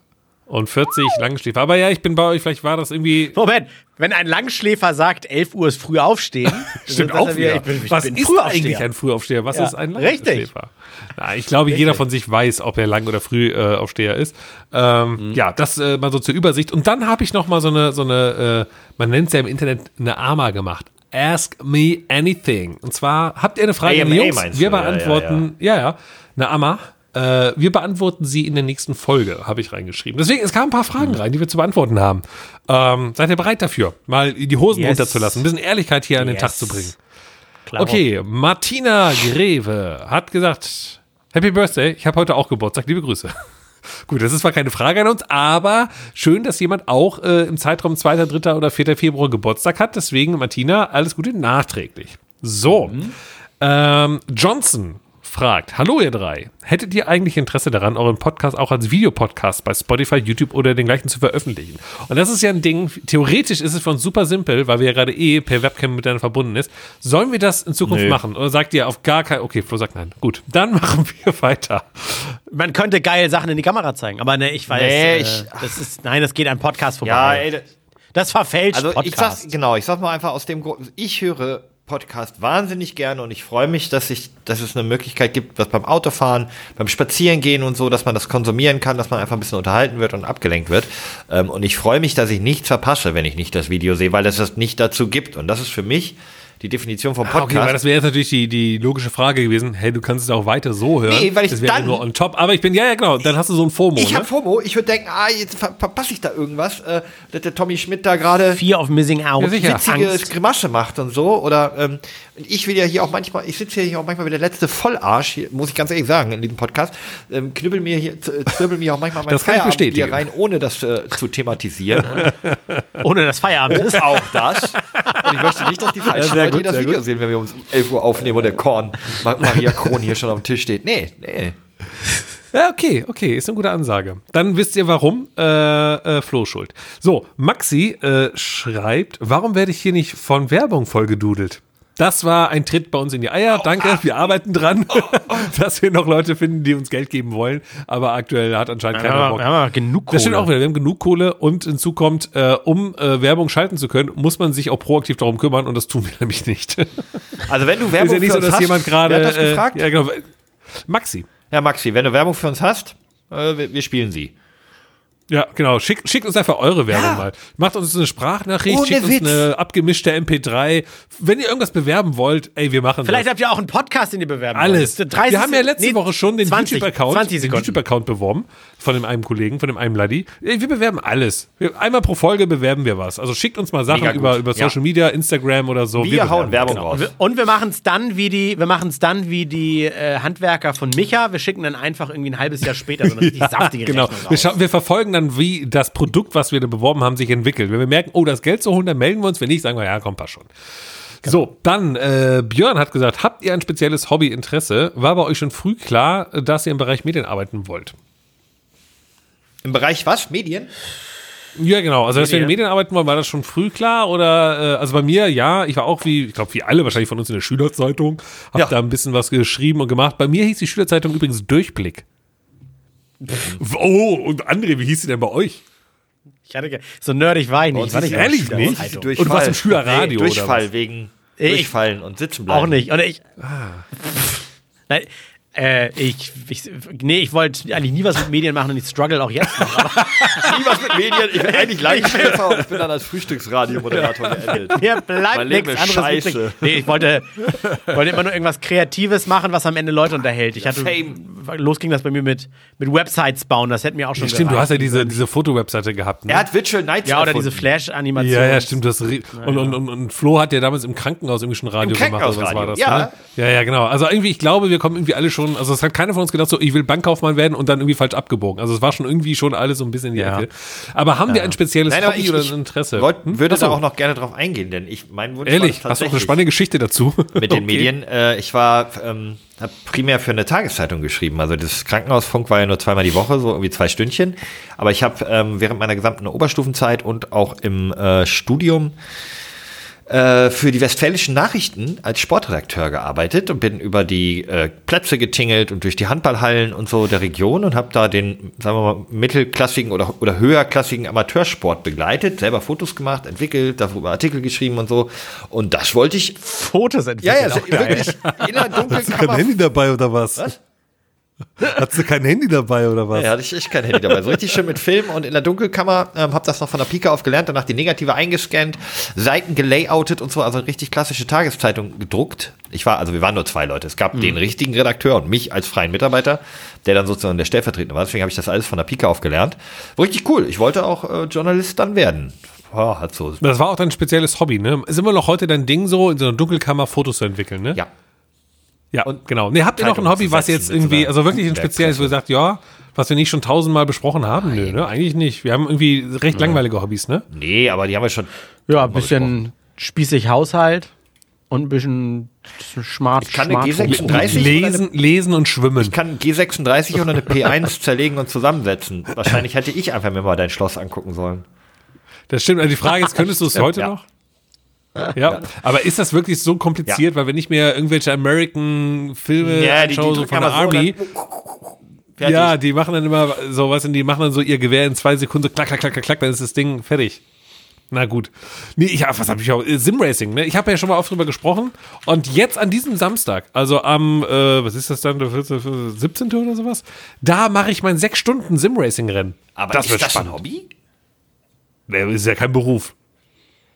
und 40 Langschläfer. Aber ja, ich bin bei euch, vielleicht war das irgendwie. Moment, wenn ein Langschläfer sagt, 11 Uhr ist früh aufstehen, Stimmt auch er wieder. Ich bin, ich Was ist eigentlich ein Frühaufsteher? Was Ja, ist ein richtig. Langschläfer? Na, ich glaube, jeder von sich weiß, ob er Lang- oder Frühaufsteher ist. Ähm, Mhm. Ja, das äh, mal so zur Übersicht. Und dann habe ich noch mal so eine, so eine äh, man nennt es ja im Internet eine AMA gemacht. Ask me anything. Und zwar habt ihr eine Frage an die AMA Jungs? Wir du? Ja, ja, beantworten, ja, ja, eine AMA. Äh, wir beantworten sie in der nächsten Folge, habe ich reingeschrieben. Deswegen, es kamen ein paar Fragen rein, die wir zu beantworten haben. Ähm, seid ihr bereit dafür, mal die Hosen Yes. runterzulassen, ein bisschen Ehrlichkeit hier an den Yes. Tag zu bringen? Klar. Okay, Martina Greve hat gesagt, Happy Birthday, ich habe heute auch Geburtstag, liebe Grüße. Gut, das ist zwar keine Frage an uns, aber schön, dass jemand auch äh, im Zeitraum 2., 3. oder 4. Februar Geburtstag hat. Deswegen, Martina, alles Gute nachträglich. So, ähm, Johnson fragt, hallo ihr drei, hättet ihr eigentlich Interesse daran, euren Podcast auch als Videopodcast bei Spotify, YouTube oder den gleichen zu veröffentlichen? Und das ist ja ein Ding, theoretisch ist es für uns super simpel, weil wir ja gerade eh per Webcam miteinander verbunden ist. Sollen wir das in Zukunft Nö. machen? Oder sagt ihr auf gar keinen, okay, Flo sagt nein. Gut, dann machen wir weiter. Man könnte geil Sachen in die Kamera zeigen, aber ne, ich weiß, Nee, äh, ich- das ist, nein, das geht an Podcast vorbei. Ja, ey, das verfälscht Also ich Podcast. sag, genau, ich sag mal einfach aus dem Grund, ich höre Podcast wahnsinnig gerne und ich freue mich, dass ich, dass es eine Möglichkeit gibt, was beim Autofahren, beim Spazierengehen und so, dass man das konsumieren kann, dass man einfach ein bisschen unterhalten wird und abgelenkt wird. Ähm, und ich freue mich, dass ich nichts verpasse, wenn ich nicht das Video sehe, weil es das nicht dazu gibt. Und das ist für mich die Definition vom Ah, okay, Podcast. weil das wäre jetzt natürlich die, die logische Frage gewesen. Hey, du kannst es auch weiter so hören. Nee, weil ich das wäre dann- nur on top. Aber ich bin, ja, ja, genau. Dann hast du so ein FOMO. ich ne? habe FOMO, ich würde denken, ah, jetzt ver verpasse ich da irgendwas, äh, dass der Tommy Schmidt da gerade Fear of Missing Out. Ja, sicher. witzige Angst. Grimasche macht und so. Oder ähm, und ich will ja hier auch manchmal, ich sitze hier auch manchmal wie der letzte Vollarsch, hier, muss ich ganz ehrlich sagen, in diesem Podcast, ähm, knüppel mir hier, zwirbel mir auch manchmal mein Das Feierabendbier bestätigen. rein, ohne das äh, zu thematisieren. Ohne das Feierabend ist. auch das. Und ich möchte nicht, dass die falschen sehr Leute gut, das Video gut. sehen, wenn wir um 11 Uhr aufnehmen und der Korn, Ma- Maria Kron hier schon auf dem Tisch steht. Nee, nee. Ja, okay, okay, ist eine gute Ansage. Dann wisst ihr warum. Äh, äh, Flo schuld. So, Maxi äh, schreibt, warum werde ich hier nicht von Werbung vollgedudelt? Das war ein Tritt bei uns in die Eier. Danke, wir arbeiten dran, dass wir noch Leute finden, die uns Geld geben wollen. Aber aktuell hat anscheinend keiner Bock. wir haben genug Kohle. Das stimmt auch wieder. Wir haben genug Kohle und hinzu kommt, äh, um äh, Werbung schalten zu können, muss man sich auch proaktiv darum kümmern und das tun wir nämlich nicht. ist Also wenn du Werbung ja nicht für so, uns dass hast, jemand gerade. wer hat das äh, ja, genau. Maxi. Ja, Maxi, wenn du Werbung für uns hast, äh, wir, wir spielen sie. Ja, genau. Schickt, schickt uns einfach eure Werbung Ja. mal. Macht uns eine Sprachnachricht, Ohne schickt uns Witz. eine abgemischte MP3. Wenn ihr irgendwas bewerben wollt, ey, wir machen Vielleicht das. habt ihr auch einen Podcast, den ihr bewerben Alles. wollt. 30 wir haben ja letzte nee, Woche schon den 20, YouTube-Account 20 den. YouTube-Account beworben von dem einen Kollegen, von dem einen Laddi. Ey, Wir bewerben alles. Wir, einmal pro Folge bewerben wir was. Also schickt uns mal Sachen über, über Ja. Social Media, Instagram oder so. Wir, hauen bewerben. Werbung Genau. raus. Und wir machen es dann wie die, wir machen es dann wie die äh, Handwerker von Micha. Wir schicken dann einfach irgendwie ein halbes Jahr später so eine richtig saftige Genau. Rechnung Wir, raus. schau- wir verfolgen dann, wie das Produkt, was wir da beworben haben, sich entwickelt. Wenn wir merken, oh, das Geld zu holen, dann melden wir uns. Wenn nicht, sagen wir, ja, komm, passt schon. So, dann, äh, Björn hat gesagt, habt ihr ein spezielles Hobbyinteresse? War bei euch schon früh klar, dass ihr im Bereich Medien arbeiten wollt? Im Bereich was? Medien? Ja, genau. Also, dass wir in Medien. Medien arbeiten wollen, war das schon früh klar? Oder, äh, also bei mir, ja, ich war auch wie, ich glaube, wie alle wahrscheinlich von uns in der Schülerzeitung, hab Ja. da ein bisschen was geschrieben und gemacht. Bei mir hieß die Schülerzeitung übrigens Durchblick. Oh, und André, wie hieß sie denn bei euch? Ich hatte so nerdig war ich nicht. Und War ist ehrlich nicht? Durchfall. Und was im Schülerradio, Nee, oder Durchfall was? wegen Ich- Durchfallen und sitzen bleiben. Auch nicht. Und ich. Ah. Nein, äh, ich, ich. Nee, ich wollte eigentlich nie was mit Medien machen und ich struggle auch jetzt noch. Nie was mit Medien. Ich bin eigentlich Leithelfer und ich bin dann als Frühstücksradiomoderator geendet. mir bleibt nichts anderes scheiße. übrig. Nee, ich wollte, wollte immer nur irgendwas Kreatives machen, was am Ende Leute unterhält. Ich hatte. Los ging das bei mir mit, mit Websites bauen. Das hätte mir auch schon Stimmt, du gereicht. hast ja diese, diese Fotowebseite gehabt. Ne? Er hat Virtual Nights Ja, oder diese erfunden. Flash-Animation. ja, ja, stimmt. Das, und, und, und, und Flo hat ja damals im Krankenhaus irgendwie schon Radio Im gemacht. Oder was war das? Krankenhausradio, Ne? Ja, ja, genau. Also irgendwie, ich glaube, wir kommen irgendwie alle schon, also es hat keiner von uns gedacht, so, ich will Bankkaufmann werden und dann irgendwie falsch abgebogen. Also es war schon irgendwie schon alles so ein bisschen in die Ja. Ecke. Aber haben wir ein spezielles Nein, Hobby ich, oder ein Interesse? wollt, Hm? würde so, da auch noch gerne drauf eingehen, denn ich, mein Wunsch Ehrlich, war hast du auch eine spannende Geschichte dazu? mit den Okay. Medien. Äh, ich war, ähm, habe primär für eine Tageszeitung geschrieben. Also das Krankenhausfunk war ja nur zweimal die Woche, so irgendwie zwei Stündchen. Aber ich habe ähm, während meiner gesamten Oberstufenzeit und auch im äh, Studium äh, für die Westfälischen Nachrichten als Sportredakteur gearbeitet und bin über die äh, Plätze getingelt und durch die Handballhallen und so der Region und habe da den, sagen wir mal, mittelklassigen oder, oder höherklassigen Amateursport begleitet, selber Fotos gemacht, entwickelt, darüber Artikel geschrieben und so. Und das wollte ich. Fotos Ja, entwickeln. ja, auch so, geil. wirklich in der Hast du kein Dunkelkammer. Handy dabei oder was? Was? Hast du kein Handy dabei oder was? Ja, hatte ich echt kein Handy dabei. So richtig schön mit Film und in der Dunkelkammer. Ähm, hab das noch von der Pike auf gelernt, danach die Negative eingescannt, Seiten gelayoutet und so, also eine richtig klassische Tageszeitung gedruckt. Ich war, also wir waren nur zwei Leute. Es gab den richtigen Redakteur und mich als freien Mitarbeiter, der dann sozusagen der Stellvertretende war. Deswegen habe ich das alles von der Pike auf gelernt. War richtig cool. Ich wollte auch äh, Journalist dann werden. Oh, hat so. Das war auch dein spezielles Hobby, ne? Ist immer noch heute dein Ding so, in so einer Dunkelkammer Fotos zu entwickeln, ne? Ja. Ja, und genau. Nee, habt ihr noch ein Hobby, was jetzt irgendwie, also wirklich ein spezielles, wo ihr sagt, ja, was wir nicht schon tausendmal besprochen haben? Nö, ne? Eigentlich nicht. Wir haben irgendwie recht langweilige Hobbys, ne? Nee, aber die haben wir schon. Ja, ein bisschen spießig Haushalt und ein bisschen smart. Ich kann eine Smartphone. G36 oder eine Lesen, lesen und schwimmen. Ich kann G36 oder eine P1 zerlegen und zusammensetzen. Wahrscheinlich hätte ich einfach mir mal dein Schloss angucken sollen. Das stimmt. Also die Frage ist, könntest du es heute Ja. noch? Ja. aber ist das wirklich so kompliziert? Weil wenn ich mir irgendwelche American-Filme anschaue, so von der Army, Fertig. ja, die machen dann immer so was und die machen dann so ihr Gewehr in zwei Sekunden klack, klack, klack, klack, klack, dann ist das Ding fertig. Na gut. Nee, ich, ja, was habe ich auch? Simracing, ne? Ich habe ja schon mal oft drüber gesprochen. Und jetzt an diesem Samstag, also am, äh, was ist das dann, der 14., 17. oder sowas, da mache ich mein sechs Stunden Simracing-Rennen. Aber das ist das spannend. ein Hobby? Nee, ist ja kein Beruf.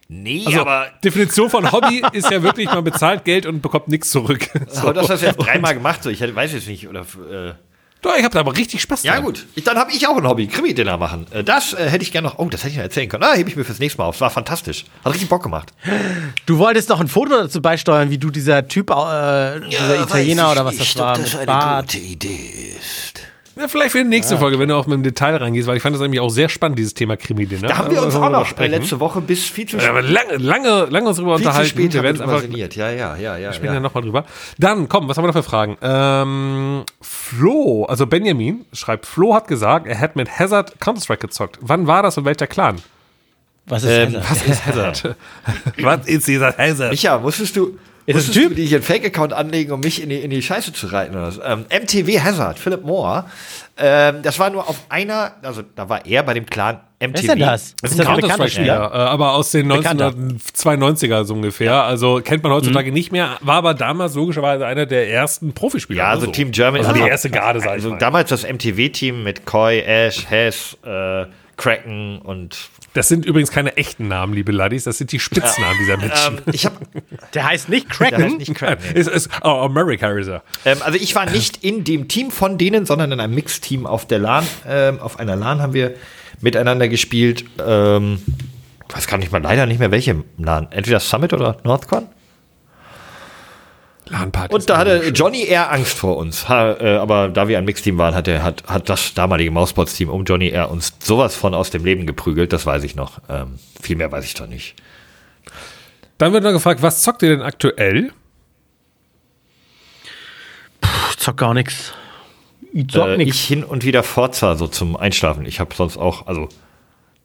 Nee, Also, aber, Definition von Hobby ist ja wirklich, man bezahlt Geld und bekommt nichts zurück. aber du hast das jetzt dreimal gemacht. So. Ich hätte, weiß jetzt nicht. Oder, äh, Doch, ich habe da aber richtig Spaß ja, dran. gut. Ich, dann habe ich auch ein Hobby. Krimi-Dinner machen. Äh, das äh, hätte ich gerne noch. Oh, das hätte ich noch erzählen können. Ah, hebe ich mir fürs nächste Mal auf. Es war fantastisch. Hat richtig Bock gemacht. Du wolltest doch ein Foto dazu beisteuern, wie du dieser Typ, äh, dieser Italiener oder was das war, mit Bart. Idee ist. Ja, vielleicht für die nächste Folge, wenn du auch mit dem Detail reingehst, weil ich fand das nämlich auch sehr spannend, dieses Thema Krimi. Ne? Da haben wir uns Also, auch noch äh, sprechen. letzte Woche bis viel zu Ja, aber lange, lange, lange uns drüber viel zu unterhalten. spät wir haben werden wir einfach sinniert. Ja, ja, ja, ja. sprechen ja ja. nochmal drüber. Dann, komm, was haben wir noch für Fragen? Ähm, Flo, also Benjamin schreibt, Flo hat gesagt, er hätte mit Hazard Counter-Strike gezockt. Wann war das und welcher Clan? Was ist Ähm, das? Was ist Hazard? was ist dieser Hazard? Micha, musstest du, Ist das ein Typ? dir hier einen Fake-Account anlegen, um mich in die, in die Scheiße zu reiten? Oder was? Ähm, MTV Hazard, Philip Moore. Ähm, das war nur auf einer, also da war er bei dem Clan MTV. Wer ist denn das? Das Ist ein das ein bekannter Counter-Strike-Spieler, äh, aber aus den Bekannter. 1992er so ungefähr. Also kennt man heutzutage nicht mehr, war aber damals logischerweise einer der ersten Profispieler. Ja, also so. Team Germany. Also die erste Garde, sag ich Also mal. damals das MTV-Team mit Coy, Ash, Hess, äh, Kraken und Das sind übrigens keine echten Namen, liebe Laddies, das sind die Spitznamen dieser Menschen. ähm, ich habe Der heißt nicht der heißt Kraken. nicht Kraken. ist, ist, oh, America ist er. Ähm, also ich war nicht in dem Team von denen, sondern in einem Mixteam auf der LAN. Ähm, auf einer LAN haben wir miteinander gespielt. Ähm, ich weiß gar nicht mal leider nicht mehr welche LAN. Entweder Summit oder Northcon. LAN-Party. Und da hatte Johnny eher Angst vor uns. Ha, äh, aber da wir ein Mixteam waren, hat, er, hat, hat das damalige Mausbots-Team um Johnny eher uns sowas von aus dem Leben geprügelt. Das weiß ich noch. Ähm, viel mehr weiß ich doch nicht. Dann wird noch gefragt, was zockt ihr denn aktuell? Ich zock gar nichts. Ich zock Äh, nix. ich hin und wieder Forza so zum Einschlafen. Ich habe sonst auch, also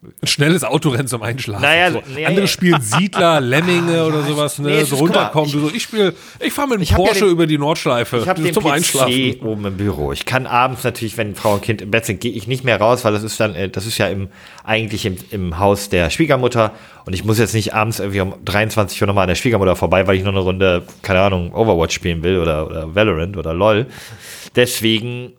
Ein schnelles Autorennen zum Einschlafen. Naja, so. nee, Andere spielen Siedler, Lemminge oder sowas, ne? nee, so runterkommen. ich- so, ich spiele, ich fahre mit dem hab ja Porsche den- über die Nordschleife. Ich habe den zum PC Einschlafen. oben im Büro. Ich kann abends natürlich, wenn Frau und Kind im Bett sind, gehe ich nicht mehr raus, weil das ist dann, äh, das ist ja im, eigentlich im, im Haus der Schwiegermutter und ich muss jetzt nicht abends irgendwie um 23 Uhr nochmal an der Schwiegermutter vorbei, weil ich noch eine Runde, keine Ahnung, Overwatch spielen will oder, oder Valorant oder LOL. Deswegen,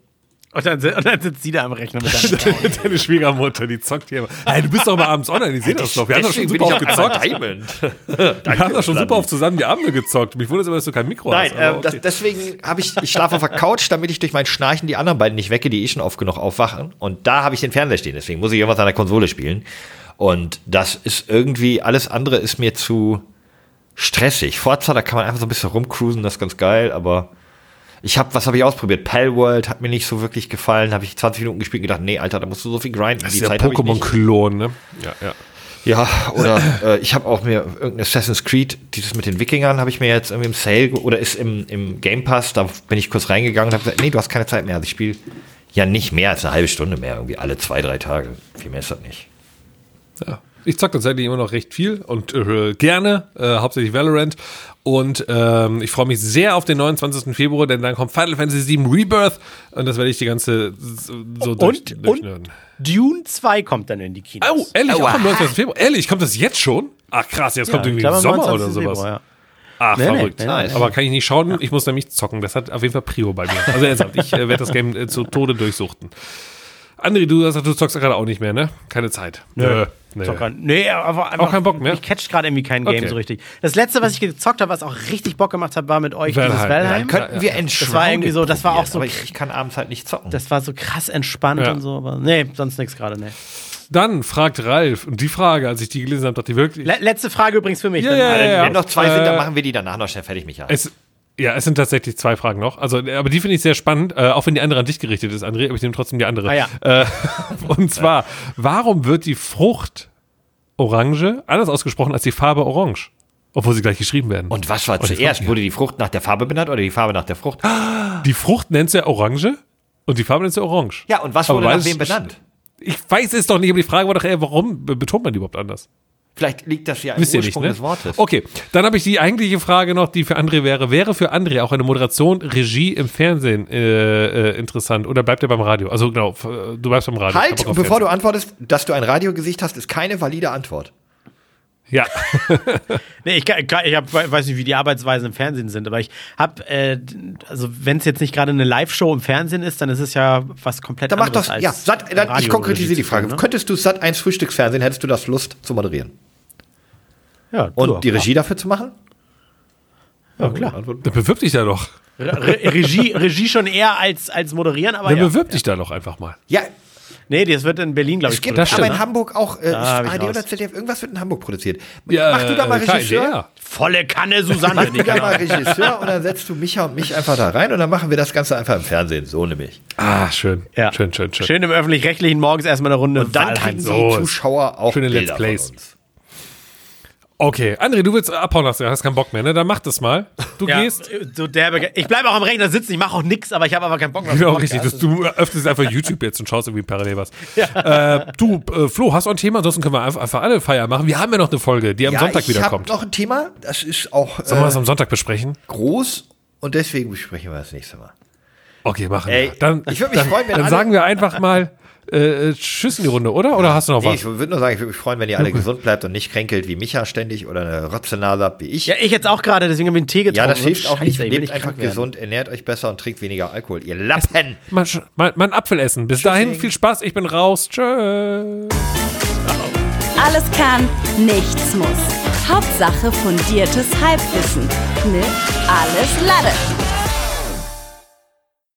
Und dann, und dann sitzt sie da am Rechner mit deinem Deine Schwiegermutter, die zockt hier immer. Hey, du bist doch mal abends online, ich sehe das doch. Wir haben doch schon super ich oft gezockt. Wir haben doch schon super oft zusammen die Abende gezockt. Mich wundert es aber, dass du kein Mikro Nein, hast. aber ähm, okay. deswegen habe ich, ich schlafe auf der Couch, damit ich durch mein Schnarchen die anderen beiden nicht wecke, die eh schon oft genug aufwachen. Und da habe ich den Fernseher stehen, deswegen muss ich irgendwas an der Konsole spielen. Und das ist irgendwie, alles andere ist mir zu stressig. Forza, da kann man einfach so ein bisschen rumcruisen, das ist ganz geil, aber ich habe, was habe ich ausprobiert? Palworld hat mir nicht so wirklich gefallen, habe ich 20 Minuten gespielt und gedacht, nee, Alter, da musst du so viel grinden. das die ist ich nicht. Pokémon-Klon, ne? Ja, ja. Ja, oder äh, ich habe auch mir irgendein Assassin's Creed, dieses mit den Wikingern, habe ich mir jetzt irgendwie im Sale oder ist im, im Game Pass, da bin ich kurz reingegangen und habe gesagt, nee, du hast keine Zeit mehr. Also ich spiele ja nicht mehr als eine halbe Stunde mehr, irgendwie alle zwei, drei Tage. Viel mehr ist das nicht. ja. Ich zocke tatsächlich immer noch recht viel und äh, gerne, äh, hauptsächlich Valorant. Und ähm, ich freue mich sehr auf den 29. Februar, denn dann kommt Final Fantasy VII Rebirth und das werde ich die ganze so so durch, Und, und durchnörden. Dune 2 kommt dann in die Kinos. Oh, ehrlich, auch am 29. Februar. Ehrlich, kommt das jetzt schon? Ach krass, jetzt kommt ich irgendwie glaube, Sommer 29. oder sowas. Februar, ja. Ach, Nee, verrückt. nee, nee. Aber kann ich nicht schauen, ich muss nämlich zocken. Das hat auf jeden Fall Prio bei mir. Also ernsthaft, ich äh, werde das Game äh, zu Tode durchsuchten. André, du, hast gesagt, du zockst gerade auch nicht mehr, ne? Keine Zeit. Nö. Nö. Zocker. Nee, aber einfach, Auch keinen Bock mehr? Ich catch gerade irgendwie kein Game Okay. so richtig. Das letzte, was ich gezockt habe, was auch richtig Bock gemacht hat, war mit euch Valheim. dieses Valheim. Ja, Könnten wir entschuldigen. Das war irgendwie so- das war auch so- Aber ich, ich kann abends halt nicht zocken. Das war so krass entspannt Ja. und so, aber nee, sonst nichts gerade, nee. Dann fragt Ralf, und die Frage, als ich die gelesen habe, dachte ich wirklich. Le letzte Frage übrigens für mich. Ja, dann. ja, ja, ja. Wenn noch zwei sind, Äh, dann machen wir die danach noch schnell fertig, Micha. Es, ja, es sind tatsächlich zwei Fragen noch. Also, äh, aber die finde ich sehr spannend, äh, auch wenn die andere an dich gerichtet ist, André, aber ich nehme trotzdem die andere. Ah, ja. äh, und zwar, warum wird die Frucht Orange anders ausgesprochen als die Farbe Orange? Obwohl sie gleich geschrieben werden. Und was war die zuerst? Frucht- Wurde die Frucht nach der Farbe benannt oder die Farbe nach der Frucht? die Frucht nennt sie Orange und die Farbe nennt sie Orange. Ja, und was wurde nach wem benannt? Ich weiß es doch nicht, aber die Frage war doch eher, warum be- betont man die überhaupt anders? Vielleicht liegt das ja im Wisst ihr nicht, Ursprung ne? des Wortes. Okay, dann habe ich die eigentliche Frage noch, die für André wäre. Wäre für André auch eine Moderation, Regie im Fernsehen äh, äh, interessant oder bleibt er beim Radio? Also genau, äh, du bleibst beim Radio. Halt, bevor du Fernsehen. antwortest, dass du ein Radiogesicht hast, ist keine valide Antwort. Ja, Nee, ich, kann- ich hab, weiß nicht, wie die Arbeitsweisen im Fernsehen sind, aber ich habe, äh, also wenn es jetzt nicht gerade eine Live-Show im Fernsehen ist, dann ist es ja was komplett Dann mach anderes doch, als ja, Sat, dann, ich konkretisiere die Frage. ne? Könntest du Sat 1 Frühstücksfernsehen, hättest du das Lust zu moderieren? Ja, Und du, die Regie dafür zu machen? Ja, klar. dann bewirb dich da doch. Re Re Regie, Regie schon eher als, als moderieren, aber Dann ja. bewirb dich da doch einfach mal. Ja, Nee, das wird in Berlin, glaube ich, es gibt aber in Hamburg auch, äh, ARD oder ZDF, irgendwas wird in Hamburg produziert. Ja, Mach du da mal äh, Regisseur? Volle Kanne Susanne. Mach du da mal Regisseur und dann setzt du Micha und mich einfach da rein und dann machen wir das Ganze einfach im Fernsehen. So nämlich. Ah, schön. Ja. Schön, schön, schön. Schön im Öffentlich-Rechtlichen morgens erstmal eine Runde Und dann kriegen so die Zuschauer auch schöne Let's Bilder Plays. von uns. Okay, André, du willst abhauen, hast, hast keinen Bock mehr, ne? Dann mach das mal. Du Ja, gehst. so derbe, ich bleibe auch am Rechner sitzen, ich mache auch nichts, aber ich habe aber keinen Bock mehr. Genau, richtig. Das, du öffnest einfach YouTube jetzt und schaust irgendwie parallel was. Äh, du, äh, Flo, hast du ein Thema? Ansonsten können wir einfach, einfach alle Feier machen. Wir haben ja noch eine Folge, die am Sonntag ich wieder hab kommt. noch ein Thema, das ist auch Sollen wir äh, das am Sonntag besprechen? groß und deswegen besprechen wir das nächste Mal. Okay, machen Ey, wir. Dann, ich würd mich dann, freuen, wenn dann alle- sagen wir einfach mal äh, Tschüss in die Runde, oder? Oder hast du noch Nee, was? ich würde nur sagen, ich würde mich freuen, wenn ihr alle gesund bleibt und nicht kränkelt wie Micha ständig oder eine Rotzenase habt wie ich. Ja, ich jetzt auch gerade, deswegen habe ich einen Tee getrunken. Ja, das hilft auch nicht. Scheiße, ich Lebt einfach werden. gesund, ernährt euch besser und trinkt weniger Alkohol. Ihr Lappen! Mal, mal einen Apfel essen. Bis dahin, viel Spaß. Ich bin raus. Tschö. Alles kann, nichts muss. Hauptsache fundiertes Halbwissen mit Alles Lade.